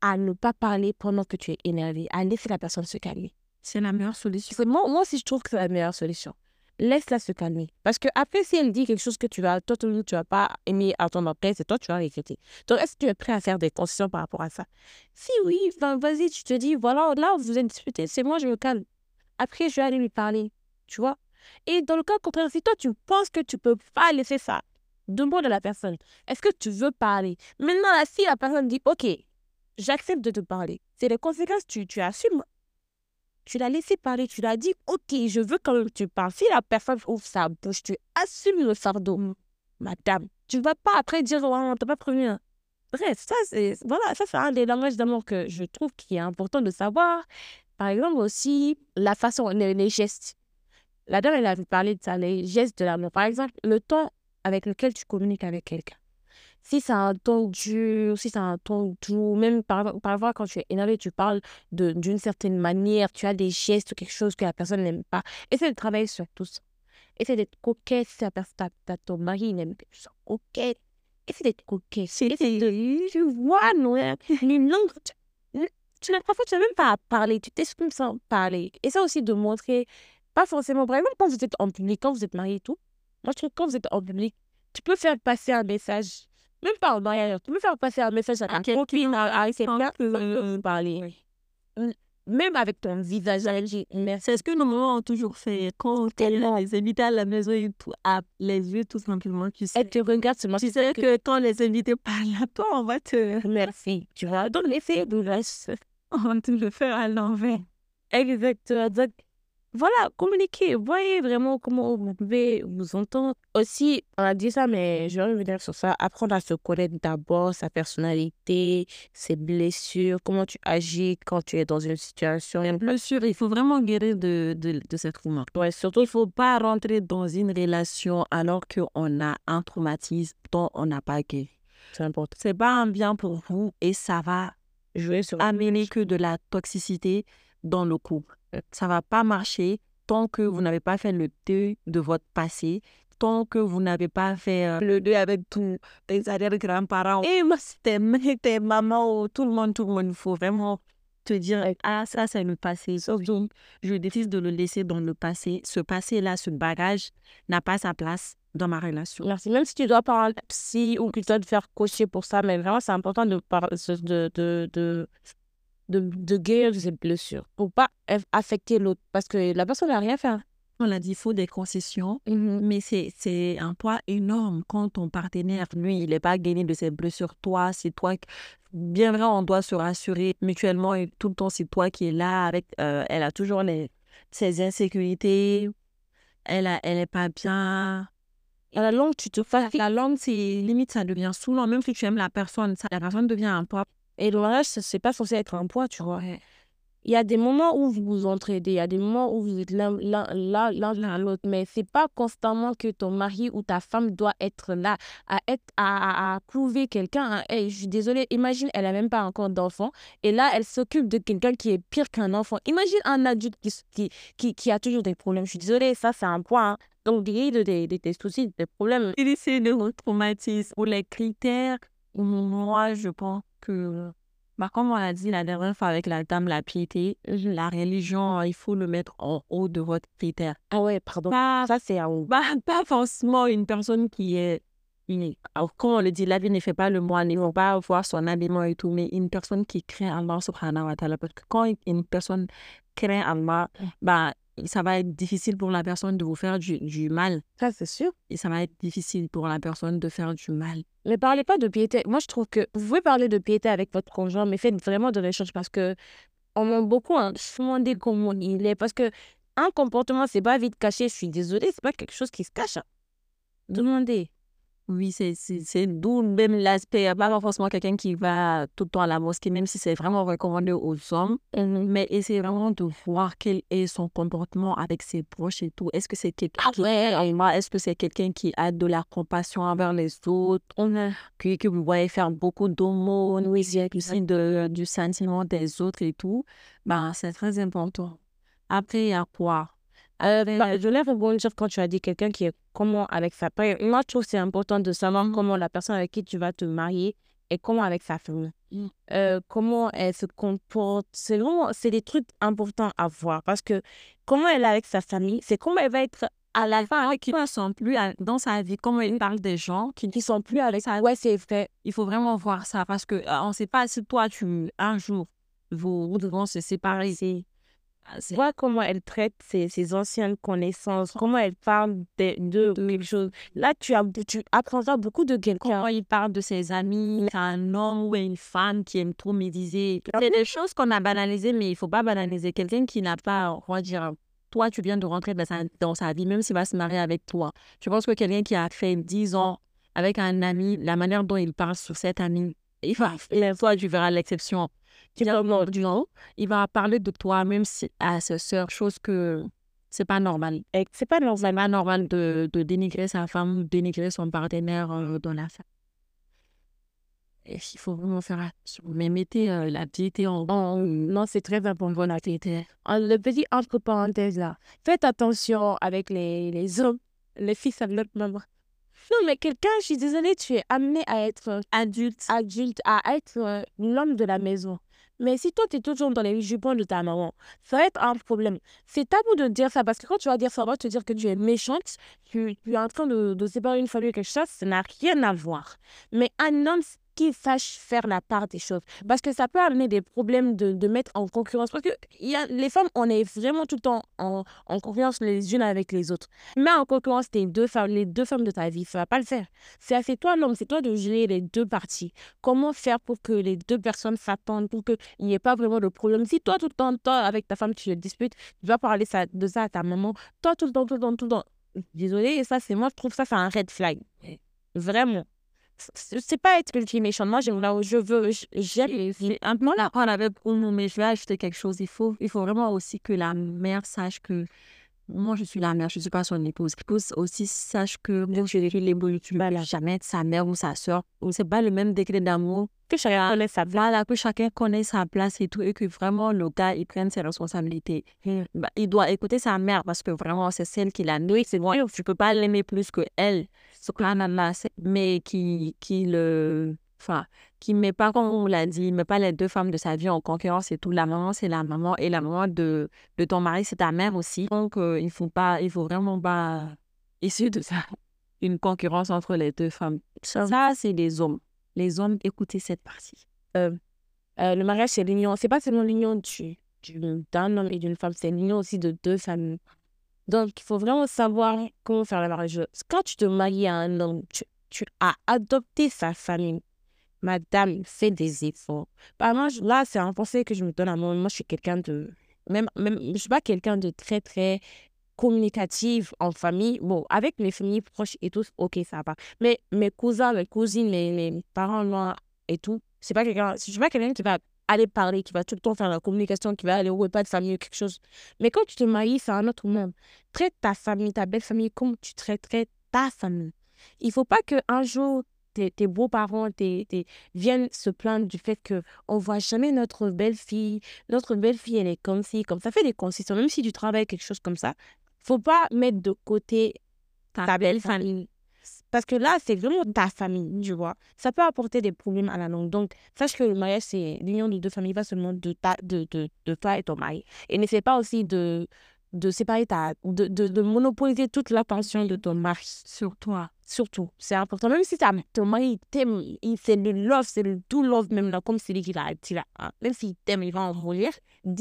à ne pas parler pendant que tu es énervé, à laisser la personne se calmer? C'est la meilleure solution. Moi, moi aussi, je trouve que c'est la meilleure solution. Laisse-la se calmer. Parce que après, si elle dit quelque chose que tu vas, toi, tu vas pas aimer attendre après, c'est toi, tu vas regretter. Donc, est-ce que tu es prêt à faire des concessions par rapport à ça? Si oui, ben, vas-y, tu te dis, voilà, là, vous êtes disputé, c'est moi, je me calme. Après, je vais aller lui parler, tu vois? Et dans le cas contraire, si toi, tu penses que tu peux pas laisser ça, Demande à la personne, est-ce que tu veux parler? Maintenant, si la personne dit, OK, j'accepte de te parler, c'est les conséquences, tu, tu assumes. Tu l'as laissé parler, tu l'as dit, OK, je veux quand même que tu parles. Si la personne ouvre sa bouche, tu assumes le fardeau. Madame, tu ne vas pas après dire, oh, on t'a pas prévenu. Hein. Bref, ça, c'est voilà, ça, c'est un des langages d'amour que je trouve qui est important de savoir. Par exemple, aussi, la façon, les, les gestes. La dame, elle a parlé de ça, les gestes de l'amour. Par exemple, le temps avec lequel tu communiques avec quelqu'un. Si c'est un ton dur, si c'est un ton doux, même par, parfois quand tu es énervé, tu parles d'une certaine manière, tu as des gestes ou quelque chose que la personne n'aime pas. Essaie de travailler sur tout ça. Essaie d'être coquette si ta, ton mari n'aime pas. Coquette. Essaie d'être coquette. Essaie de, tu vois, non, une langue. Tu, parfois, tu n'as même pas à parler, tu t'exprimes sans parler. Ça aussi de montrer, pas forcément, par exemple, quand vous êtes en public, quand vous êtes marié et tout, moi, je trouve que quand vous êtes en public, tu peux faire passer un message, même pas en mariage, tu peux faire passer un message à ta copine, à, quelqu'un, euh, parler. Même avec ton visage C'est ce que nos mamans ont toujours fait. Quand on les invités à la maison tout, à les yeux tout simplement, tu sais. Elle te regarde seulement. Tu sais que quand les invités parlent à toi, on va te... Merci. Tu vois, donc l'effet de On va te le faire à l'envers. Exactement. Voilà, communiquer. Voyez vraiment comment vous pouvez vous entendre. Aussi, on a dit ça, mais je vais revenir sur ça. Apprendre à se connaître d'abord, sa personnalité, ses blessures, comment tu agis quand tu es dans une situation. Bien sûr, il faut vraiment guérir de, de, de cette trauma. Ouais, surtout, il ne faut pas rentrer dans une relation alors qu'on a un traumatisme dont on n'a pas guéri. C'est important. C'est pas un bien pour vous et ça va jouer sur amener que de la toxicité dans le couple. Ça va pas marcher tant que vous n'avez pas fait le deuil de votre passé, tant que vous n'avez pas fait euh, le deuil avec tous tes arrière-grands-parents. Et c'était tes mamans, tout le monde, tout le monde. Il faut vraiment te dire, ah, ça, c'est le passé. Donc, je décide de le laisser dans le passé. Ce passé-là, ce bagage n'a pas sa place dans ma relation. Merci. Même si tu dois parler psy ou que tu dois te faire coacher pour ça, mais vraiment, c'est important de, de, de, de guérir de ces blessures pour pas affecter l'autre parce que la personne n'a rien fait. Hein. On a dit, il faut des concessions, mmh mais c'est un poids énorme quand ton partenaire, lui, il n'est pas gagné de ses blessures. Toi, c'est toi. Bien vrai, on doit se rassurer mutuellement et tout le temps, c'est toi qui es là avec. Euh, elle a toujours les, ses insécurités. Elle n'est elle est pas bien. la langue, tu te fais. La langue, c'est limite, ça devient saoulant. Même si tu aimes la personne, ça, la personne devient un poids. Et le mariage, c'est pas censé être un poids, tu vois il y a des moments où vous vous entraidez, il y a des moments où vous êtes l'un l'un l'autre, mais c'est pas constamment que ton mari ou ta femme doit être là à être à, à, prouver quelqu'un. Hein. je suis désolée, imagine, elle a même pas encore d'enfant et là, elle s'occupe de quelqu'un qui est pire qu'un enfant. Imagine un adulte qui, qui, qui, a toujours des problèmes. Je suis désolée, ça, c'est un point. Hein. Donc, des, des, des, des soucis, des problèmes. Il essaie de traumatisme ou les critères. Moi, je pense que bah, comme on a dit la dernière fois avec la dame, la piété, la religion, il faut le mettre en haut de votre critère. Ah ouais, pardon. ça, c'est en haut. Pas, pas forcément une personne qui est unique. Alors, comme on le dit, la vie ne fait pas le moine, il ne faut pas voir son habillement et tout, mais une personne qui craint Allah subhanahu wa ta'ala. Parce que quand une personne craint Allah, bah, ça va être difficile pour la personne de vous faire du, du mal. Ça, c'est sûr. Et ça va être difficile pour la personne de faire du mal. Ne parlez pas de piété. Moi, je trouve que vous pouvez parler de piété avec votre conjoint, mais faites vraiment de l'échange parce que on m'a beaucoup hein, demandé comment il est. Parce que un comportement, c'est pas vite caché. Je suis désolée, c'est pas quelque chose qui se cache. Hein. Demandez. Oui, c'est d'où même l'aspect, il n'y a pas forcément quelqu'un qui va tout le temps à la mosquée, même si c'est vraiment recommandé aux hommes, mmh. Mais essayer vraiment de voir quel est son comportement avec ses proches et tout. Est-ce que c'est quelqu'un qui est-ce que c'est quelqu'un qui a de la compassion envers les autres, que, que vous voyez faire beaucoup d'aumônes, oui, de, du sentiment des autres et tout, ben, c'est très important. Après, il y a quoi? Euh, bah, je voulais rebondir quand tu as dit quelqu'un qui est comment avec sa famille. Moi, je trouve que c'est important de savoir comment la personne avec qui tu vas te marier est comment avec sa famille. Mmh. Euh, comment elle se comporte. C'est vraiment, c'est des trucs importants à voir parce que comment elle est avec sa famille, c'est comment elle va être à la fin, qui ne sont plus dans sa vie, comment elle parle des gens qui ne sont plus avec sa Ouais, c'est vrai. Il faut vraiment voir ça parce que euh, on ne sait pas si toi, tu, un jour, vous, vous se séparer. Ah, vois comment elle traite ses, ses, anciennes connaissances, comment elle parle de, de, quelque chose. Là, tu, as, tu apprendras beaucoup de quelqu'un. Comment il parle de ses amis, un homme ou une femme qui aime trop médiser. C'est des choses qu'on a banalisées, mais il ne faut pas banaliser. Quelqu'un qui n'a pas, on va dire, toi, tu viens de rentrer dans sa, dans sa vie, même s'il va se marier avec toi. Je pense que quelqu'un qui a fait 10 ans avec un ami, la manière dont il parle sur cet ami, il va, toi, tu verras l'exception il va parler de toi, même si à sa sœur, chose que c'est pas normal. C'est pas normal, pas normal de, de, dénigrer sa femme, dénigrer son partenaire euh, dans la femme. il faut vraiment faire attention. Mais mettez euh, la piété en... Non, c'est très important, la piété. Le petit entre parenthèses là. Faites attention avec les, les hommes, les fils à notre maman. Non, mais quelqu'un, je suis désolée, tu es amené à être adulte, adulte à être euh, l'homme de la maison. Mais si toi, tu es toujours dans les jupons de ta maman, ça va être un problème. C'est tabou de dire ça parce que quand tu vas dire ça, on va te dire que tu es méchante, tu, tu es en train de, de séparer une famille ou quelque chose, ça n'a rien à voir. Mais un homme, qui sache faire la part des choses. Parce que ça peut amener des problèmes de, de mettre en concurrence. Parce que y a, les femmes, on est vraiment tout le temps en, en concurrence les unes avec les autres. Mais en concurrence tes deux femmes, les deux femmes de ta vie, ça va pas le faire. C'est à toi l'homme, c'est toi de gérer les deux parties. Comment faire pour que les deux personnes s'attendent, pour qu'il n'y ait pas vraiment de problème? Si toi, tout le temps, toi, avec ta femme, tu te disputes, tu vas parler ça, de ça à ta maman. Toi, tout le temps, tout le temps, tout le temps. Désolée, ça, c'est moi, je trouve ça, c'est un red flag. Vraiment c'est pas être qui méchant. Moi, j'aime là où je veux. J'aime. Un peu là, on avait mais je vais ajouter quelque chose. Il faut, il faut vraiment aussi que la mère sache que moi, je suis la mère, je ne suis pas son épouse. L'épouse aussi sache que moi, je suis l'évolution jamais de sa mère ou sa soeur. C'est pas le même degré d'amour. Que chacun connaît sa place. Voilà, que chacun connaît sa place et tout. Et que vraiment, le gars, il prenne ses responsabilités. Bah, il doit écouter sa mère parce que vraiment, c'est celle qui l'a nourri. C'est moi, je ne peux pas l'aimer plus que elle. Mais qui, qui le enfin, qui met pas, comme on l'a dit, met pas les deux femmes de sa vie en concurrence et tout. La maman, c'est la maman et la maman de, de ton mari, c'est ta mère aussi. Donc, euh, il faut pas, il faut vraiment pas essayer de ça. une concurrence entre les deux femmes. Ça, c'est des hommes. Les hommes, écoutez cette partie. Euh, euh, le mariage, c'est l'union. C'est pas seulement l'union du, d'un homme et d'une femme, c'est l'union aussi de deux familles. Donc, il faut vraiment savoir comment faire le mariage. Quand tu te maries à un homme, tu, as adopté sa famille. Madame, fais des efforts. Bah, moi, là, c'est un conseil que je me donne à moi. Moi, je suis quelqu'un de. Même, même, je suis pas quelqu'un de très, très communicative en famille. Bon, avec mes familles proches et tout, ok, ça va. Mais mes cousins, mes cousines, mes, parents noirs et tout, c'est pas quelqu'un, je suis pas quelqu'un qui va aller parler, qui va tout le temps faire la communication, qui va aller au repas de famille ou quelque chose. Mais quand tu te maries, c'est un autre monde. Traite ta famille, ta belle famille, comme tu traiterais ta famille. Il faut pas qu'un jour, tes, tes beaux-parents viennent se plaindre du fait qu'on ne voit jamais notre belle-fille. Notre belle-fille, elle est comme ci, comme ça. fait des concessions. Même si tu travailles quelque chose comme ça, faut pas mettre de côté ta, belle famille. Parce que là, c'est vraiment ta famille, tu vois. Ça peut apporter des problèmes à la longue. Donc, sache que le mariage, c'est l'union de deux familles, pas seulement de, ta, de, de, de toi et ton mari. Et n'essaie pas aussi de, de séparer ta, de, de, de monopoliser toute l'attention de ton mari sur toi. Surtout, c'est important. Même si ton mari t'aime, c'est le love, c'est le tout love, même là, comme c'est lui qui l'a. Hein. Même s'il t'aime, il va en vouloir.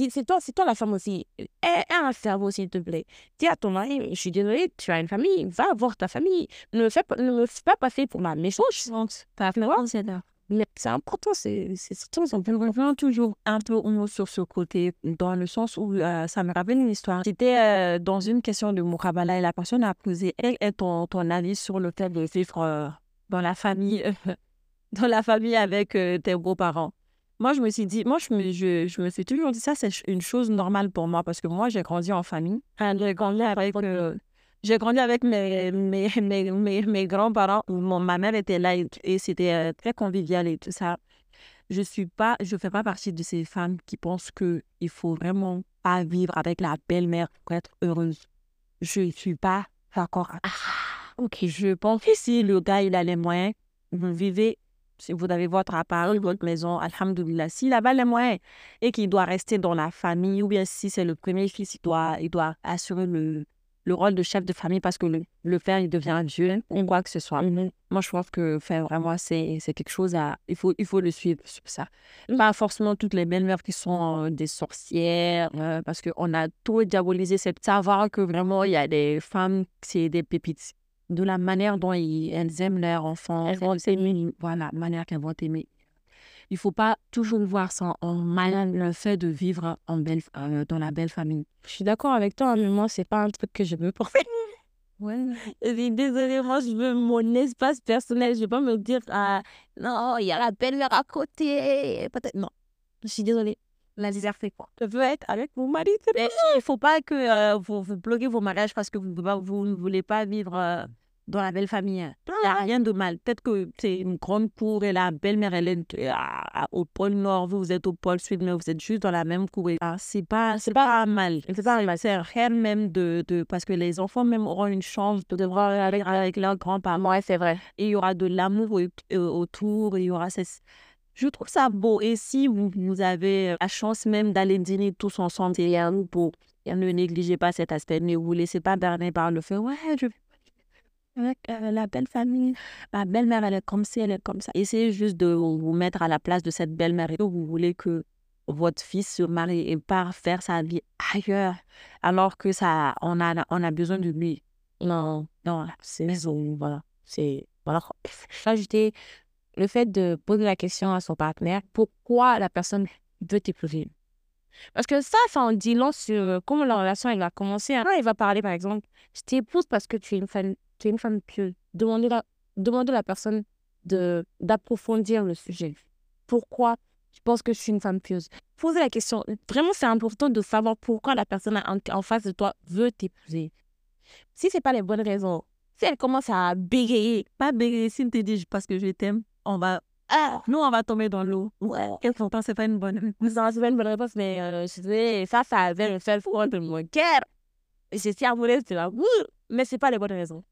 C'est toi, c'est toi la femme aussi. Et un cerveau, s'il te plaît. Dis à ton mari, je suis désolée, tu as une famille, va voir ta famille. Ne me fais pas, ne me fais pas passer pour ma méchante. T'as fait mais c'est important, c'est. On peut toujours un peu sur ce côté, dans le sens où euh, ça me rappelle une histoire. J'étais euh, dans une question de Moukabala et la personne a posé elle est ton, ton avis sur le fait de vivre euh, dans la famille, dans la famille avec tes beaux-parents. Moi, je me suis dit, moi, je me, je, je me suis toujours dit, ça, c'est une chose normale pour moi parce que moi, j'ai grandi en famille. J'ai grandi avec j'ai grandi avec mes, mes, mes, mes, grands-parents. ma mère était là et, c'était euh, très convivial et tout ça. Je suis pas, je fais pas partie de ces femmes qui pensent que il faut vraiment pas vivre avec la belle-mère pour être heureuse. Je suis pas d'accord. Ah, ok. Je pense que si le gars il a les moyens, vous vivez si vous avez votre appareil, votre maison, alhamdoulilah, s'il a pas les moyens et qu'il doit rester dans la famille, ou bien si c'est le premier fils, il doit, il doit assurer le, le rôle de chef de famille parce que le, le père, il devient vieux, on voit que ce soit. Mm-hmm. Moi, je pense que faire vraiment, c'est quelque chose à. Il faut, il faut le suivre sur ça. Mm. Pas forcément toutes les belles-mères qui sont euh, des sorcières, euh, parce qu'on a tout diabolisé. C'est savoir que vraiment, il y a des femmes, c'est des pépites. De la manière dont elles aiment leurs enfants. Elles vont. Voilà, la manière qu'elles vont aimer il faut pas toujours voir ça en mal, le fait de vivre en belle, euh, dans la belle famille. Je suis d'accord avec toi, mais moi, c'est pas un truc que je veux pour Ouais. Désolée, moi, je veux mon espace personnel. Je vais pas me dire, ah, non, il y a la belle-mère à côté. Peut-être, non. Je suis désolée. La liberté, quoi. Je veux être avec mon mari. Il ne faut pas que euh, vous, vous bloquez vos mariages parce que vous ne voulez pas vivre euh, dans la belle famille. Hein. Il n'y a rien de mal. Peut-être que c'est une grande cour et la belle-mère, elle est euh, au pôle Nord, vous, vous êtes au pôle Sud, mais vous êtes juste dans la même cour. Ah, c'est pas, c'est pas mal. C'est pas mal. C'est rien même de, de, Parce que les enfants même auront une chance de devoir aller avec leurs grands-parents. Ouais, c'est vrai. Et il y aura de l'amour autour, il y aura... Je trouve ça beau. Et si vous, vous avez la chance même d'aller dîner tous ensemble, c'est beau. Et ne négligez pas cet aspect. Ne vous laissez pas berner par le fait, ouais, je avec euh, la belle famille. Ma belle-mère, elle est comme ci, elle est comme ça. Essayez juste de vous mettre à la place de cette belle-mère. Et vous voulez que votre fils se marie et part faire sa vie ailleurs, alors que ça, on a, on a besoin de lui. Non, non, c'est voilà. C'est voilà. Ajouter le fait de poser la question à son partenaire, pourquoi la personne veut t'épouser? Parce que ça, ça en dit long sur comment la relation elle va commencer. Quand il va parler, par exemple, je t'épouse parce que tu es une femme tu es une femme pieuse. Demandez, la, demandez à la personne de, d'approfondir le sujet. Pourquoi tu penses que je suis une femme pieuse? Posez la question. Vraiment, c'est important de savoir pourquoi la personne en, face de toi veut t'épouser. Si ce n'est pas les bonnes raisons, si elle commence à bégayer, pas bégayer, s'il te dit parce que je t'aime, on va ah, nous, on va tomber dans l'eau. Ouais. Et pourtant, c'est pas une bonne réponse. Non, c'est pas une bonne réponse, mais euh, je sais, ça, ça avait le fait froid de mon cœur. Si à voler, c'est là, mais c'est pas les bonnes raisons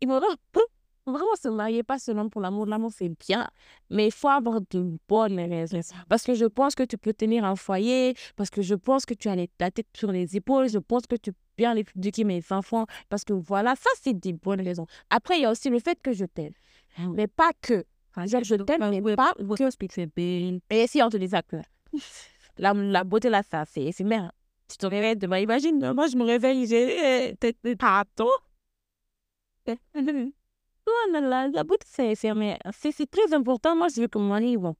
il faut vraiment se marier, pas seulement pour l'amour. L'amour, c'est bien, mais il faut avoir de bonnes raisons. Parce que je pense que tu peux tenir un foyer, parce que je pense que tu as la tête sur les épaules, je pense que tu bien éduquer mes enfants, parce que voilà, ça, c'est des bonnes raisons. Après, il y a aussi le fait que je t'aime. Mais pas que. Je t'aime, mais pas que. Et si on te dit ça, que la, la beauté là, ça, c'est éphémère. Tu te réveilles demain, imagine, moi, je me réveille, j'ai pardon. La beauté, c'est très important. Moi, je veux que mon mari, bon,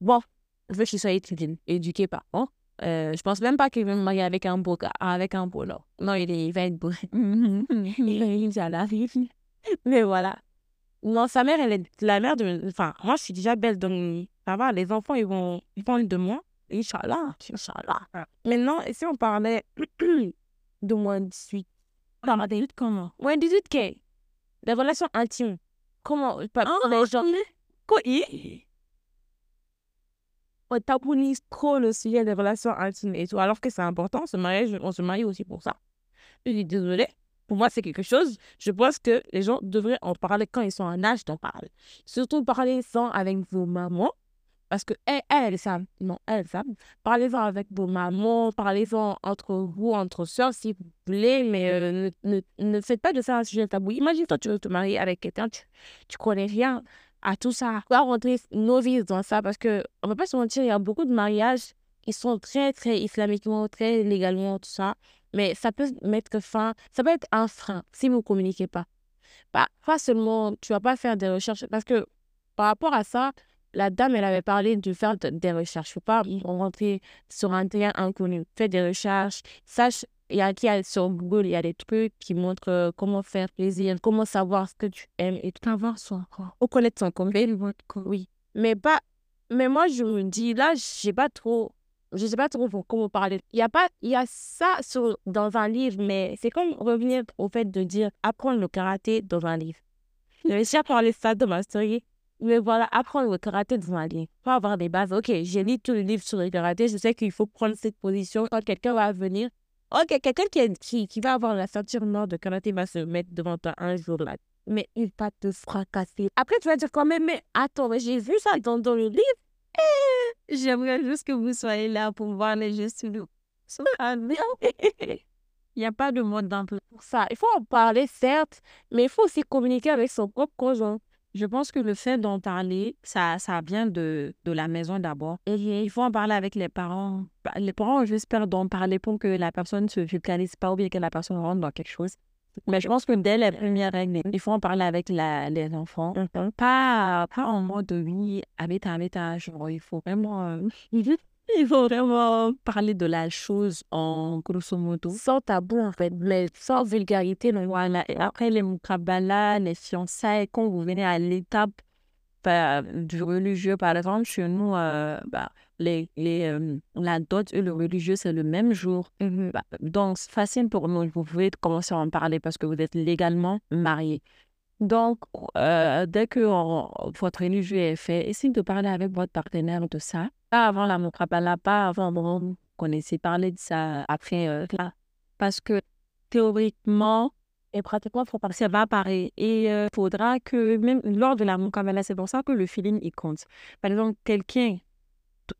bon, je veux qu'il soit éduqué par moi. Euh, je pense même pas qu'il va me marier avec un beau gars, avec un beau non. Non, il, est, il va être beau. il Mais voilà. Non, sa mère, elle est la mère de. Enfin, moi, je suis déjà belle, donc ça va. Les enfants, ils vont, ils vont de moi. Inch'Allah. Inch'Allah. Maintenant, si on parlait de moins 18. Moins 18 comment? Moins 18, qu'est Des relations intimes. Comment pas, oh, les gens. Quoi on tabounise trop le sujet des relations intimes et tout, alors que c'est important, ce mariage, on se marie aussi pour ça. Je dis désolé, pour moi c'est quelque chose, je pense que les gens devraient en parler quand ils sont en âge d'en parler. Surtout parler sans avec vos mamans, parce que elles, elles savent, non, elles savent. Parlez-en avec vos mamans, parlez-en entre vous, entre soeurs si vous voulez, mais euh, ne, ne, faites pas de ça un sujet tabou. Imagine toi, tu veux te marier avec quelqu'un, tu, tu connais rien à tout ça. Va rentrer novice dans ça parce que, on va pas se mentir, il y a beaucoup de mariages qui sont très, très islamiquement, très légalement, tout ça. Mais ça peut mettre fin, ça peut être un frein si vous ne communiquez pas. Pas, pas seulement, tu vas pas faire des recherches parce que par rapport à ça, la dame, elle avait parlé de faire des recherches. Faut pas rentrer sur un terrain inconnu. Fais des recherches. Sache il y a, qui sur Google, il y a des trucs qui montrent euh, comment faire plaisir, comment savoir ce que tu aimes et tout. Savoir son corps. Ou connaître son corps. Oui. Mais pas. Mais moi, je me dis, là, je sais pas trop. Je sais pas trop comment parler. Il y a pas. Il y a ça sur, dans un livre, mais c'est comme revenir au fait de dire apprendre le karaté dans un livre. J'avais déjà parlé de ça dans ma story. Mais voilà, apprendre le karaté dans un livre. Faut avoir des bases. Ok, j'ai lu tout le livre sur le karaté. Je sais qu'il faut prendre cette position quand quelqu'un va venir Ok, quelqu'un qui, qui, qui, va avoir la ceinture noire de karaté va se mettre devant toi un jour là. Mais il va te fracasser. Après, tu vas dire quand même, mais attends, mais j'ai vu ça dans, dans le livre. Eh, j'aimerais juste que vous soyez là pour voir les gestes de Il n'y a pas de mode d'emploi pour ça. Il faut en parler, certes, mais il faut aussi communiquer avec son propre conjoint. Je pense que le fait d'en parler, ça, ça vient de, de la maison d'abord. Il faut en parler avec les parents. Bah, les parents, j'espère, d'en parler pour que la personne ne se vulgarise pas ou bien que la personne rentre dans quelque chose. Mais je pense que dès les premières règles, il faut en parler avec la, les enfants. Mm-hmm. Pas, pas en mode oui, habite, habite, genre, il faut vraiment. Euh, il faut vraiment parler de la chose en grosso modo. Sans tabou, en fait, mais sans vulgarité. Non. Voilà. Et après, les mukabala, les fiançailles, quand vous venez à l'étape bah, du religieux, par exemple, chez nous, euh, bah, les, les, euh, la dot et le religieux, c'est le même jour. Mm-hmm. Bah, donc, c'est facile pour nous. Vous pouvez commencer à en parler parce que vous êtes légalement marié. Donc, euh, dès que votre religieux est fait, essayez de parler avec votre partenaire de ça. Avant la Mokrapala, pas avant, bon, connaissez parler de ça après euh, là. Parce que théoriquement et pratiquement, ça va apparaître. Et il euh, faudra que, même lors de la Mokrapala, c'est pour ça que le feeling, il compte. Par exemple, quelqu'un,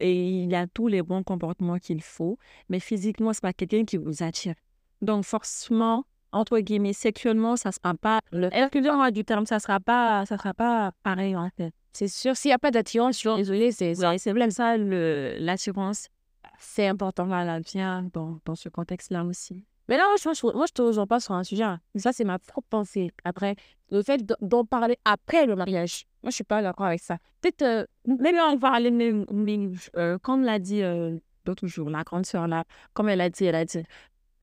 et il a tous les bons comportements qu'il faut, mais physiquement, c'est pas quelqu'un qui vous attire. Donc, forcément, entre guillemets, sexuellement, ça sera pas, le R du terme, ça sera pas, sera pas pareil, en fait? C'est sûr, s'il n'y a pas d'attirance, je suis désolée, c'est c'est même ça, l'assurance, c'est important, là, bien dans, dans ce contexte-là aussi. Mais là, moi, je, moi, je te rejoins pas sur un sujet. Hein. Ça, c'est ma propre pensée. Après, le fait d'en parler après le mariage, moi, je suis pas d'accord avec ça. Peut-être, euh, même on va aller, euh, comme l'a dit euh, l'autre jour, la grande sœur, là, comme elle a dit, elle a dit,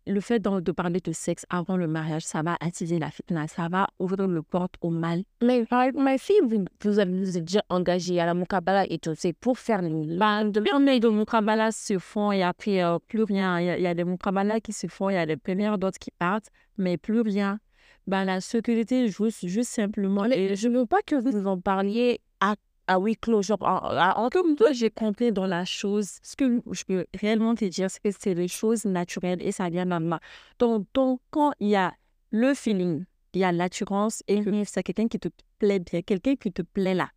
le fait de, parler de sexe avant le mariage, ça va attiser la fitna, ça va ouvrir le porte au mal. Mais ma fille, vous, vous, êtes déjà engagée à la Mukabala et tout, c'est pour faire le bah, De de Mukabala se font et après, euh, plus rien. Il y, a, des Mukabala qui se font, il y a des premières d'autres qui partent, mais plus rien. Ben, la sécurité, juste, juste simplement. Et je ne veux pas que vous en parliez à ah oui, clos. Genre, en, comme toi, j'ai compris dans la chose. Ce que je peux réellement te dire, c'est que c'est des choses naturelles et ça vient normalement. Donc, donc, quand il y a le feeling, il y a l'assurance et mm-hmm. c'est quelqu'un qui te plaît bien, quelqu'un qui te plaît là.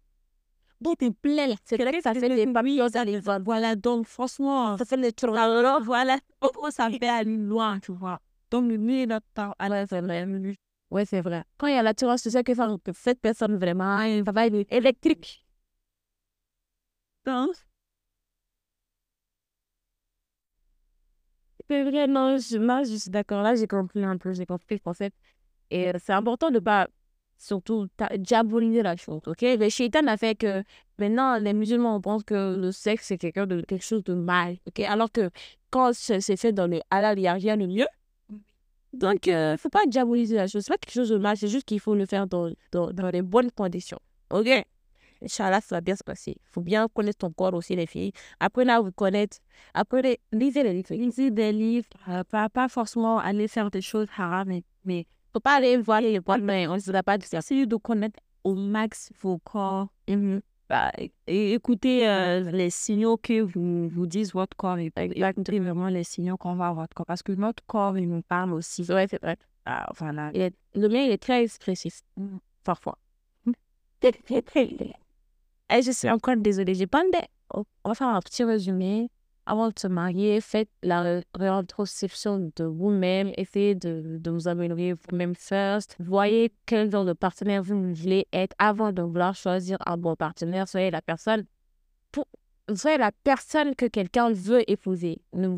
Donc, te plaît là. C'est quelqu'un qui ça fait des papillons Voilà, donc franchement, ça fait les Alors, voilà, ça fait aller loin, tu vois. Donc, lui, il attend à la lui. Ouais, c'est vrai. Quand il y a l'attirance, tu sais que, que cette personne, vraiment, va être électrique. Donc, c'est vrai, non, je, je suis d'accord. Là, j'ai compris un peu, j'ai compris le concept. Et euh, c'est important de ne pas, surtout, diaboliser la chose, ok? Le shaitan a fait que maintenant, les musulmans pensent que le sexe, c'est quelque chose de mal, ok? Alors que quand c'est fait dans le halal, il n'y a rien de mieux. Donc, il euh, ne faut pas diaboliser la chose. C'est pas quelque chose de mal, c'est juste qu'il faut le faire dans, dans, dans les bonnes conditions, ok? Inch'Allah, ça va bien se passer. Il faut bien connaître ton corps aussi, les filles. Apprenez à vous connaître. Apprenez, lisez les livres. Lisez des livres. Euh, pas, pas forcément aller faire des choses haram, mais, mais faut pas aller voir les bonnes mais on ne sera pas de ça. Essayez de connaître au max vos corps. Mm-hmm. Bah, et écoutez euh, les signaux que vous, vous disent votre corps. Et, écoutez vraiment les signaux qu'on va votre corps. Parce que notre corps, il nous parle aussi. Ouais, c'est vrai. Ah, voilà. le mien, il est très expressif. Mm. Parfois. Très, très. Et je suis encore désolée, j'ai pas de... On va faire un petit résumé. Avant de se marier, faites la réintrospection de vous-même. Essayez de, de vous améliorer vous-même first. Voyez quel genre de partenaire vous voulez être avant de vouloir choisir un bon partenaire. Soyez la personne pour, soyez la personne que quelqu'un veut épouser. Ne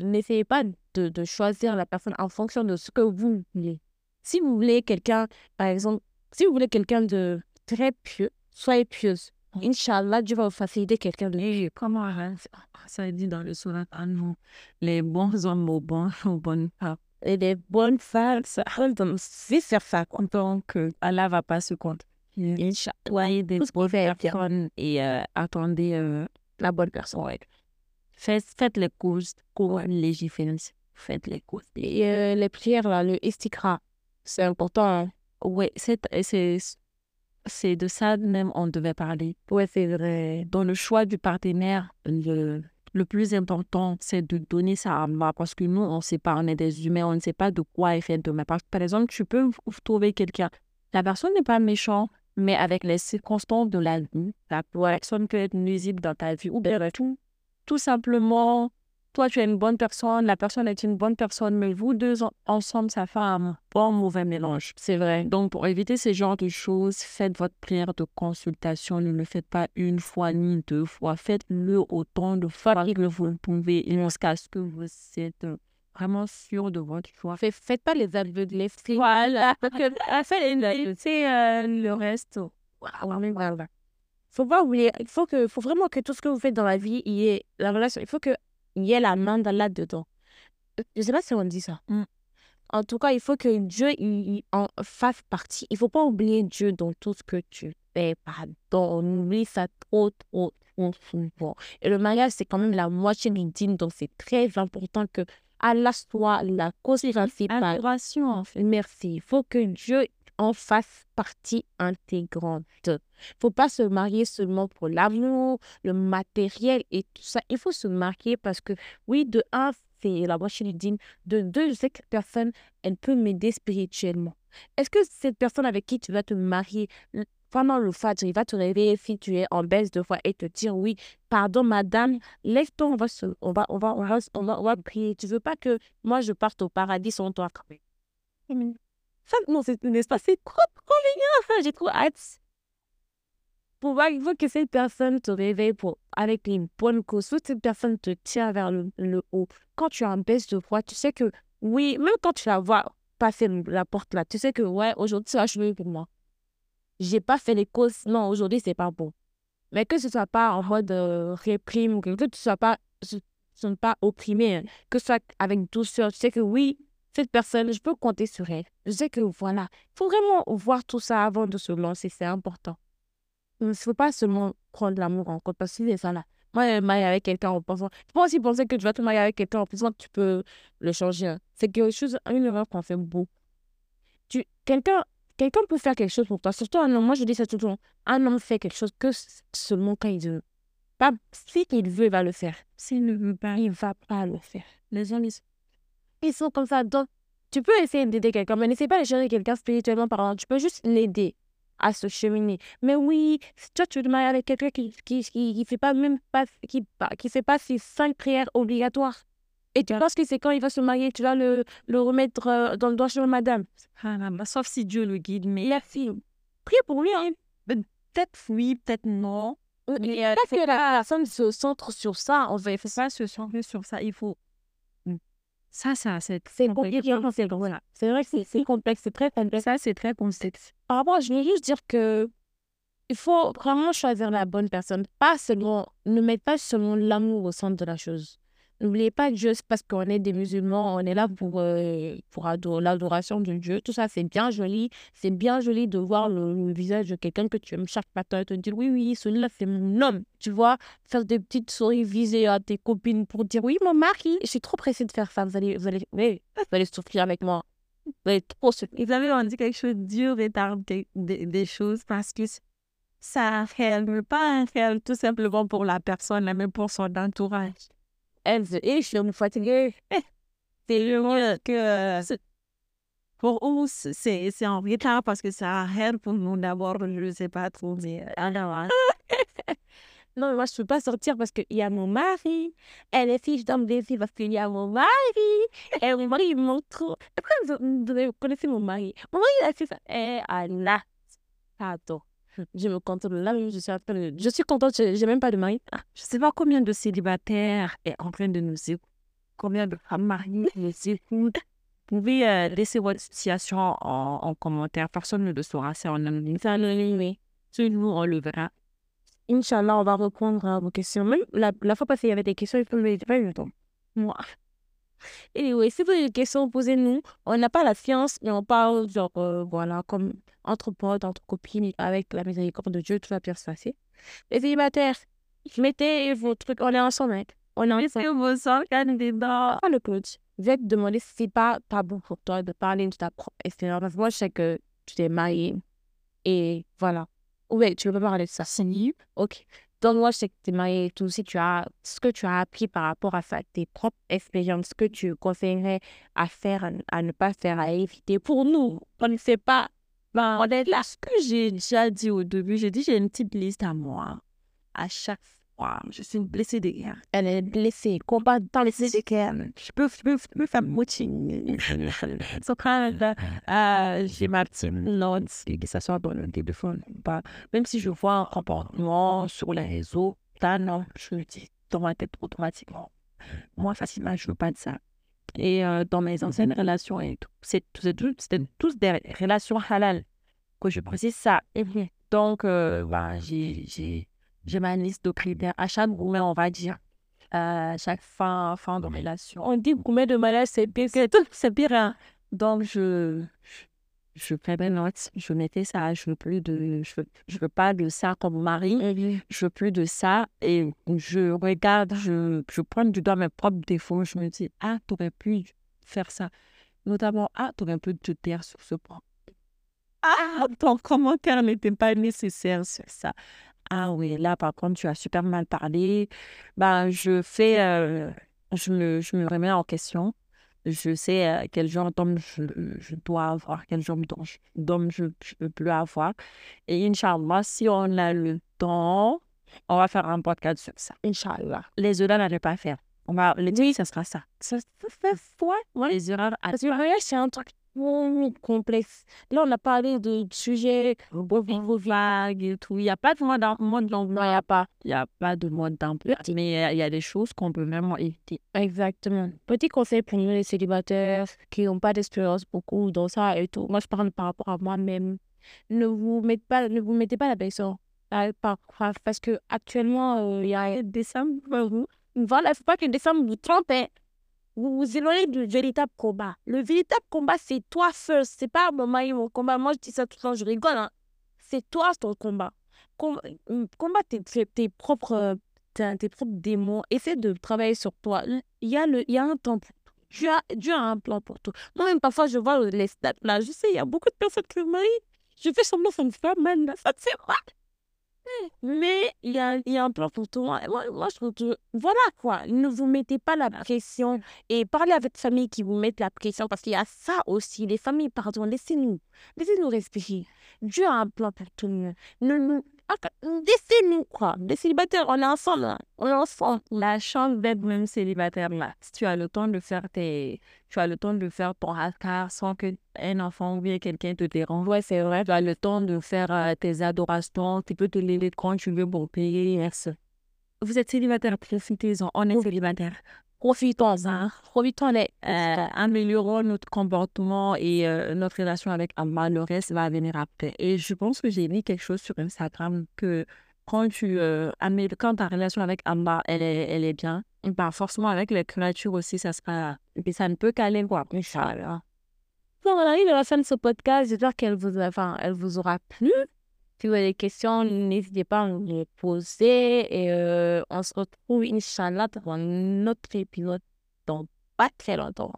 n'essayez pas de, de choisir la personne en fonction de ce que vous voulez. Si vous voulez quelqu'un, par exemple, si vous voulez quelqu'un de très pieux, soyez pieuse. Inch'Allah, Dieu va vous faciliter quelqu'un de Comment ça dit dans le surat à nous, les bons hommes aux, bons, aux bonnes femmes. Et les bonnes femmes, ça faire ça. Donc, Allah va pas se compter. Inch'Allah. Soyez des bonnes personnes et euh, attendez euh, la bonne personne. Faites, faites les courses, cours légiférés. Faites les courses. Et euh, les prières, là, le istikra, c'est important. Hein. Oui, c'est c'est de ça même on devait parler. Oui, c'est vrai. Dans le choix du partenaire, le, le plus important, c'est de donner ça à moi parce que nous, on ne sait pas, on est des humains, on ne sait pas de quoi est fait demain. Par, par exemple, tu peux trouver quelqu'un, la personne n'est pas méchante, mais avec les circonstances de la vie, la personne peut être nuisible dans ta vie ou bien tout, tout simplement toi, tu es une bonne personne, la personne est une bonne personne, mais vous deux ensemble, ça fait un bon mauvais mélange. C'est vrai. Donc, pour éviter ce genre de choses, faites votre prière de consultation. Ne le faites pas une fois ni deux fois. Faites-le autant de fois que vous pouvez jusqu'à ce que vous êtes vraiment sûr de votre choix. Faites, faites pas les aveugles. Voilà. C'est euh, le reste. Faut pas oublier, il faut, que, faut vraiment que tout ce que vous faites dans la vie, il y ait la relation. Il faut que il y a la main là-dedans. Je ne sais pas si on dit ça. Mm. En tout cas, il faut que Dieu il, en fasse partie. Il ne faut pas oublier Dieu dans tout ce que tu fais. Pardon, on oublie ça trop, trop, trop souvent. Et le mariage, c'est quand même la moitié du dîme. Donc, c'est très important que Allah soit la cause principale. Adoration, en fait. Merci. Il faut que Dieu en fasse partie intégrante. Il faut pas se marier seulement pour l'amour, le matériel et tout ça. Il faut se marier parce que, oui, de un, c'est la moitié du. De deux, cette personne, elle peut m'aider spirituellement. Est-ce que cette personne avec qui tu vas te marier, pendant le fajr, il va te réveiller si tu es en baisse de foi et te dire oui, pardon madame, lève-toi, on va, on, va, on, va, on, va, on, va, prier. Tu veux pas que moi je parte au paradis sans toi quand. Non, c'est un espace, c'est trop, mignon, J'ai trop hâte. Pour voir, que cette personne te réveille pour, avec une bonne cause. Que cette personne te tient vers le, haut. Quand tu es en baisse de foi, tu sais que, oui, même quand tu la vois passer la porte là, tu sais que, ouais, aujourd'hui, ça va pour moi. J'ai pas fait les causes. Non, aujourd'hui, c'est pas bon. Mais que ce soit pas en mode euh, réprime, que, que tu sois pas, ce, ce pas opprimé, hein. que ce soit avec douceur. Tu sais que oui, cette personne, je peux compter sur elle. Je sais que voilà, il faut vraiment voir tout ça avant de se lancer, c'est important. Il ne faut pas seulement prendre l'amour en compte parce que c'est ça là. Moi, marier avec quelqu'un en pensant. Tu peux aussi penser que tu vas te marier avec quelqu'un en pensant que tu peux le changer. Hein. C'est quelque chose, une erreur qu'on fait beaucoup. Tu, quelqu'un, quelqu'un peut faire quelque chose pour toi. Surtout un homme. Moi, je dis ça tout le temps. Un homme fait quelque chose que seulement quand il veut. Pas si il veut, il va le faire. S'il ne veut pas, il ne va pas le faire. Les hommes, ils ils sont comme ça. Donc, tu peux essayer d'aider quelqu'un, mais n'essaie pas de changer quelqu'un spirituellement parlant. Tu peux juste l'aider à se cheminer. Mais oui, toi, tu veux te marier avec quelqu'un qui qui, qui, fait pas même pas, qui, qui fait pas ces cinq prières obligatoires. Et tu penses que c'est quand il va se marier, tu vas le, le remettre euh, dans le doigt chez madame? Ah, bah, sauf si Dieu le guide, mais La fille, prie pour lui. Hein. peut-être oui, peut-être non. Et euh, que la personne se centre sur ça, on va Il faut pas se centrer sur ça. Il faut. Ça, ça, c'est compliqué, c'est vrai que c'est- complexe, c'est très complexe. Ça, c'est très complexe. Par rapport, je veux juste dire que il faut vraiment choisir la bonne personne. Pas seulement, ne mettez pas seulement l'amour au centre de la chose. N'oubliez pas que juste parce qu'on est des musulmans, on est là pour, euh, pour ado- l'adoration de Dieu. Tout ça, c'est bien joli. C'est bien joli de voir le, visage de quelqu'un que tu aimes chaque matin et te dire oui, oui, celui-là, c'est mon homme. Tu vois, faire des petites souris visées à tes copines pour dire oui, mon mari. Je suis trop pressée de faire ça. Vous allez, vous allez, oui, vous allez souffrir avec moi. Vous allez trop souffrir. Vous savez, on dit quelque chose, retarde des, des, des choses parce que ça ne pas réel tout simplement pour la personne, mais pour son entourage. Elle, et je suis fatiguée. C'est mieux que pour eux, c'est en retard parce que ça réel pour nous d'abord, je ne sais pas trop, mais euh, alors, hein. Non, mais moi, je ne peux pas sortir parce qu'il y a mon mari. Elle est fiche d'homme désir parce qu'il y a mon mari. Et mon mari, il me manque trop. Après, vous, connaissez mon mari? Mon mari, il a fait ça. Eh, Allah. Attends. Je me contrôle là, je suis en train de... Je suis contente, je n'ai même pas de mari. Je ne sais pas combien de célibataires est en train de nous écouter, combien de femmes mariées nous écoutent. Vous pouvez euh, laisser votre situation en, en commentaire. Personne ne le saura, c'est en anonyme. C'est anonyme, oui. Nous, on le verra. Inch'Allah, on va répondre à vos questions. Même la, la fois passée, il y avait des questions, il faut me pas eu le temps. Moi. Et oui, si vous avez des questions, posez-nous. On n'a pas la science, mais on parle, genre, euh, voilà, comme entre potes, entre copines, avec la miséricorde de Dieu, tout va bien se passer. Les célibataires, mettez vos trucs, on est ensemble, mec. On est Est-ce ensemble. que vous sentez candidat Pas le coach. Je vais te demander si c'est pas tabou pour toi de parler de ta propre expérience. Parce que moi, je sais que tu t'es marié. Et voilà. Oui, tu veux pas parler de ça. C'est libre. Ok. Donc, moi, je sais que tu es marié et tout. Si tu as ce que tu as appris par rapport à ça, tes propres expériences, ce que tu conseillerais à faire, à, ne- à ne pas faire, à éviter. Pour nous, on ne sait pas. Ben, on est là. Ce que j'ai déjà dit au début, j'ai dit j'ai une petite liste à moi. À chaque fois, je suis une blessée de guerre. Elle est blessée. Combat dans les Je peux, je peux, je peux faire moitié. So, quand euh, j'ai ma petite note, que ça soit dans le téléphone ou pas, même si je vois un comportement sur les réseaux, non, je le dis dans ma tête automatiquement. Moi, facilement, je veux pas de ça. Et euh, dans mes anciennes relations c'était tous des relations halal que je précise ça. Donc, euh, bah, j'ai j'ai- ma liste de critères. À chaque moment, on va dire, euh, chaque fin, fin de relation. On dit combien de malades c'est pire que C'est c'est pire. hein. Donc, je, je, fais mes notes. Je mettais ça. Je veux plus de, je veux, je veux pas de ça comme mari. Je veux plus de ça. Et je regarde, je, je prends du doigt mes propres défauts. Je me dis, ah, tu aurais pu faire ça. Notamment, ah, tu aurais pu te taire sur ce point. Ah, ton commentaire n'était pas nécessaire sur ça? Ah oui, là, par contre, tu as super mal parlé. Ben, je fais, euh, je me, je me remets en question. Je sais euh, quel genre d'homme je, je dois avoir, quel genre d'homme je- je ne peux plus avoir. Et Inch'Allah, si on a le temps, on va faire un podcast sur ça. Inch'Allah. Les erreurs à ne pas faire. On va, le dire, ça sera ça. Ça ça fait foi. Ouais. Les erreurs à que le mariage, c'est un truc complexe. Là, on a parlé de sujets vagues et tout. Il n'y a pas de mode d'emploi. il n'y a pas. Il n'y a pas de mode d'emploi. Mais il y a- des choses qu'on peut vraiment éviter. Exactement. Petit conseil pour nous, les célibataires qui n'ont pas d'expérience beaucoup dans ça et tout. Moi, je parle par rapport à moi-même. Ne vous mettez pas, ne vous mettez pas la pression. Par- par- Parce que actuellement, euh, il y a décembre. Voilà, il ne faut pas que décembre vous trompe. Vous vous éloignez du véritable combat. Le véritable combat, c'est toi first. C'est pas mon mari, mon combat. Moi, je dis ça tout le temps, je rigole. hein. C'est toi ton combat. Com- euh, combat tes, tes, propres, tes, tes propres démons. Essaie de travailler sur toi. Il y a, le, il y a un temps pour tout. Dieu a, Dieu a un plan pour tout. Moi-même, parfois, je vois les stats là. Je sais, il y a beaucoup de personnes qui se marient. Je fais semblant, ça me fait mal. Ça me fait mal. Mais il y a, un plan pour tout. Moi, moi, je Voilà quoi. Ne vous mettez pas la pression. Et parlez avec famille qui vous mettent la pression. Parce qu'il y a ça aussi. Les familles, pardon, laissez-nous. Laissez-nous respirer. Dieu a un plan pour tout le monde. Ne, nous- Laissez-nous, quoi. Les célibataires, on est ensemble. Hein. On est ensemble. La chance d'être même célibataire, là. Si tu as le temps de faire tes... Tu as le temps de faire ton hasard sans que un enfant ou bien quelqu'un te dérange. Ouais, c'est vrai. Tu as le temps de faire euh, tes adorations. Tu peux te lever quand tu veux pour payer. Merci. Vous êtes célibataire, profitez-en. On est célibataire profitons-en, profitons les, euh, améliorons notre comportement et euh, notre relation avec Allah. Le reste va venir après. Et je pense que j'ai mis quelque chose sur Instagram que quand tu euh, quand ta relation avec Allah, elle est, elle est bien, ben forcément avec les créatures aussi, ça sera, et ça ne peut qu'aller, quoi, Inch'Allah. Donc, on arrive à la fin de ce podcast. J'espère qu'elle vous, enfin, vous aura plu. Si vous avez des questions, n'hésitez pas à nous les poser. Et euh, on se retrouve, Inch'Allah, dans un autre épisode dans pas très longtemps.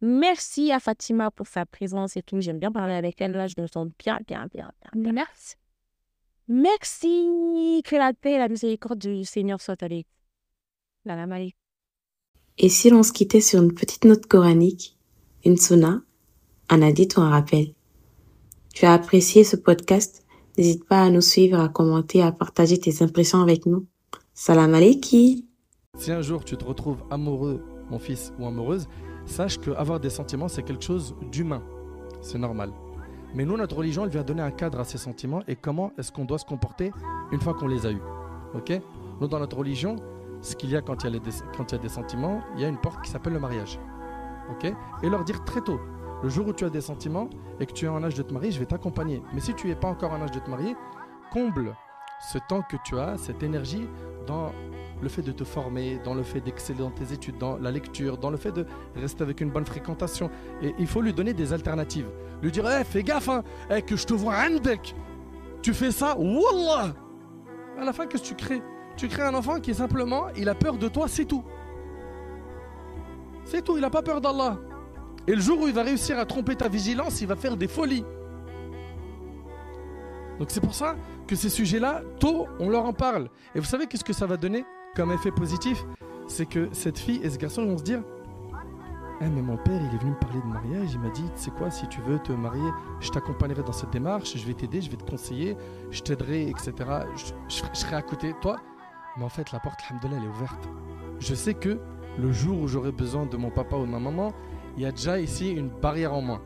Merci à Fatima pour sa présence et tout. J'aime bien parler avec elle. Là, je me sens bien, bien, bien, bien. Merci. Merci. Que la paix et la miséricorde du Seigneur soit avec la Et si l'on se quittait sur une petite note coranique, une sonna, un hadith ou un rappel? Tu as apprécié ce podcast? N'hésite pas à nous suivre, à commenter, à partager tes impressions avec nous. Salam alaikum. Si un jour tu te retrouves amoureux, mon fils, ou amoureuse, sache que avoir des sentiments, c'est quelque chose d'humain. C'est normal. Mais nous, notre religion, elle vient donner un cadre à ces sentiments et comment est-ce qu'on doit se comporter une fois qu'on les a eus. Ok? Nous, dans notre religion, ce qu'il y a quand il y a, quand il y a des sentiments, il y a une porte qui s'appelle le mariage. Ok? Et leur dire très tôt, le jour où tu as des sentiments et que tu es en âge de te marier, je vais t'accompagner. Mais si tu n'es pas encore en âge de te marier, comble ce temps que tu as, cette énergie dans le fait de te former, dans le fait d'exceller dans tes études, dans la lecture, dans le fait de rester avec une bonne fréquentation. Et il faut lui donner des alternatives. Lui dire, hey, fais gaffe, hein, que je te vois un deck. Tu fais ça, wallah À la fin, qu'est-ce que tu crées? Tu crées un enfant qui simplement, il a peur de toi, c'est tout. C'est tout, il n'a pas peur d'Allah. Et le jour où il va réussir à tromper ta vigilance, il va faire des folies. Donc c'est pour ça que ces sujets-là, tôt, on leur en parle. Et vous savez qu'est-ce que ça va donner comme effet positif? C'est que cette fille et ce garçon vont se dire eh mais mon père, il est venu me parler de mariage, il m'a dit, tu sais quoi, si tu veux te marier, je t'accompagnerai dans cette démarche, je vais t'aider, je vais te conseiller, je t'aiderai, etc. Je, serai à côté de toi. Mais en fait, la porte, alhamdoulilah, elle est ouverte. Je sais que le jour où j'aurai besoin de mon papa ou de ma maman, il y a déjà ici une barrière en moins.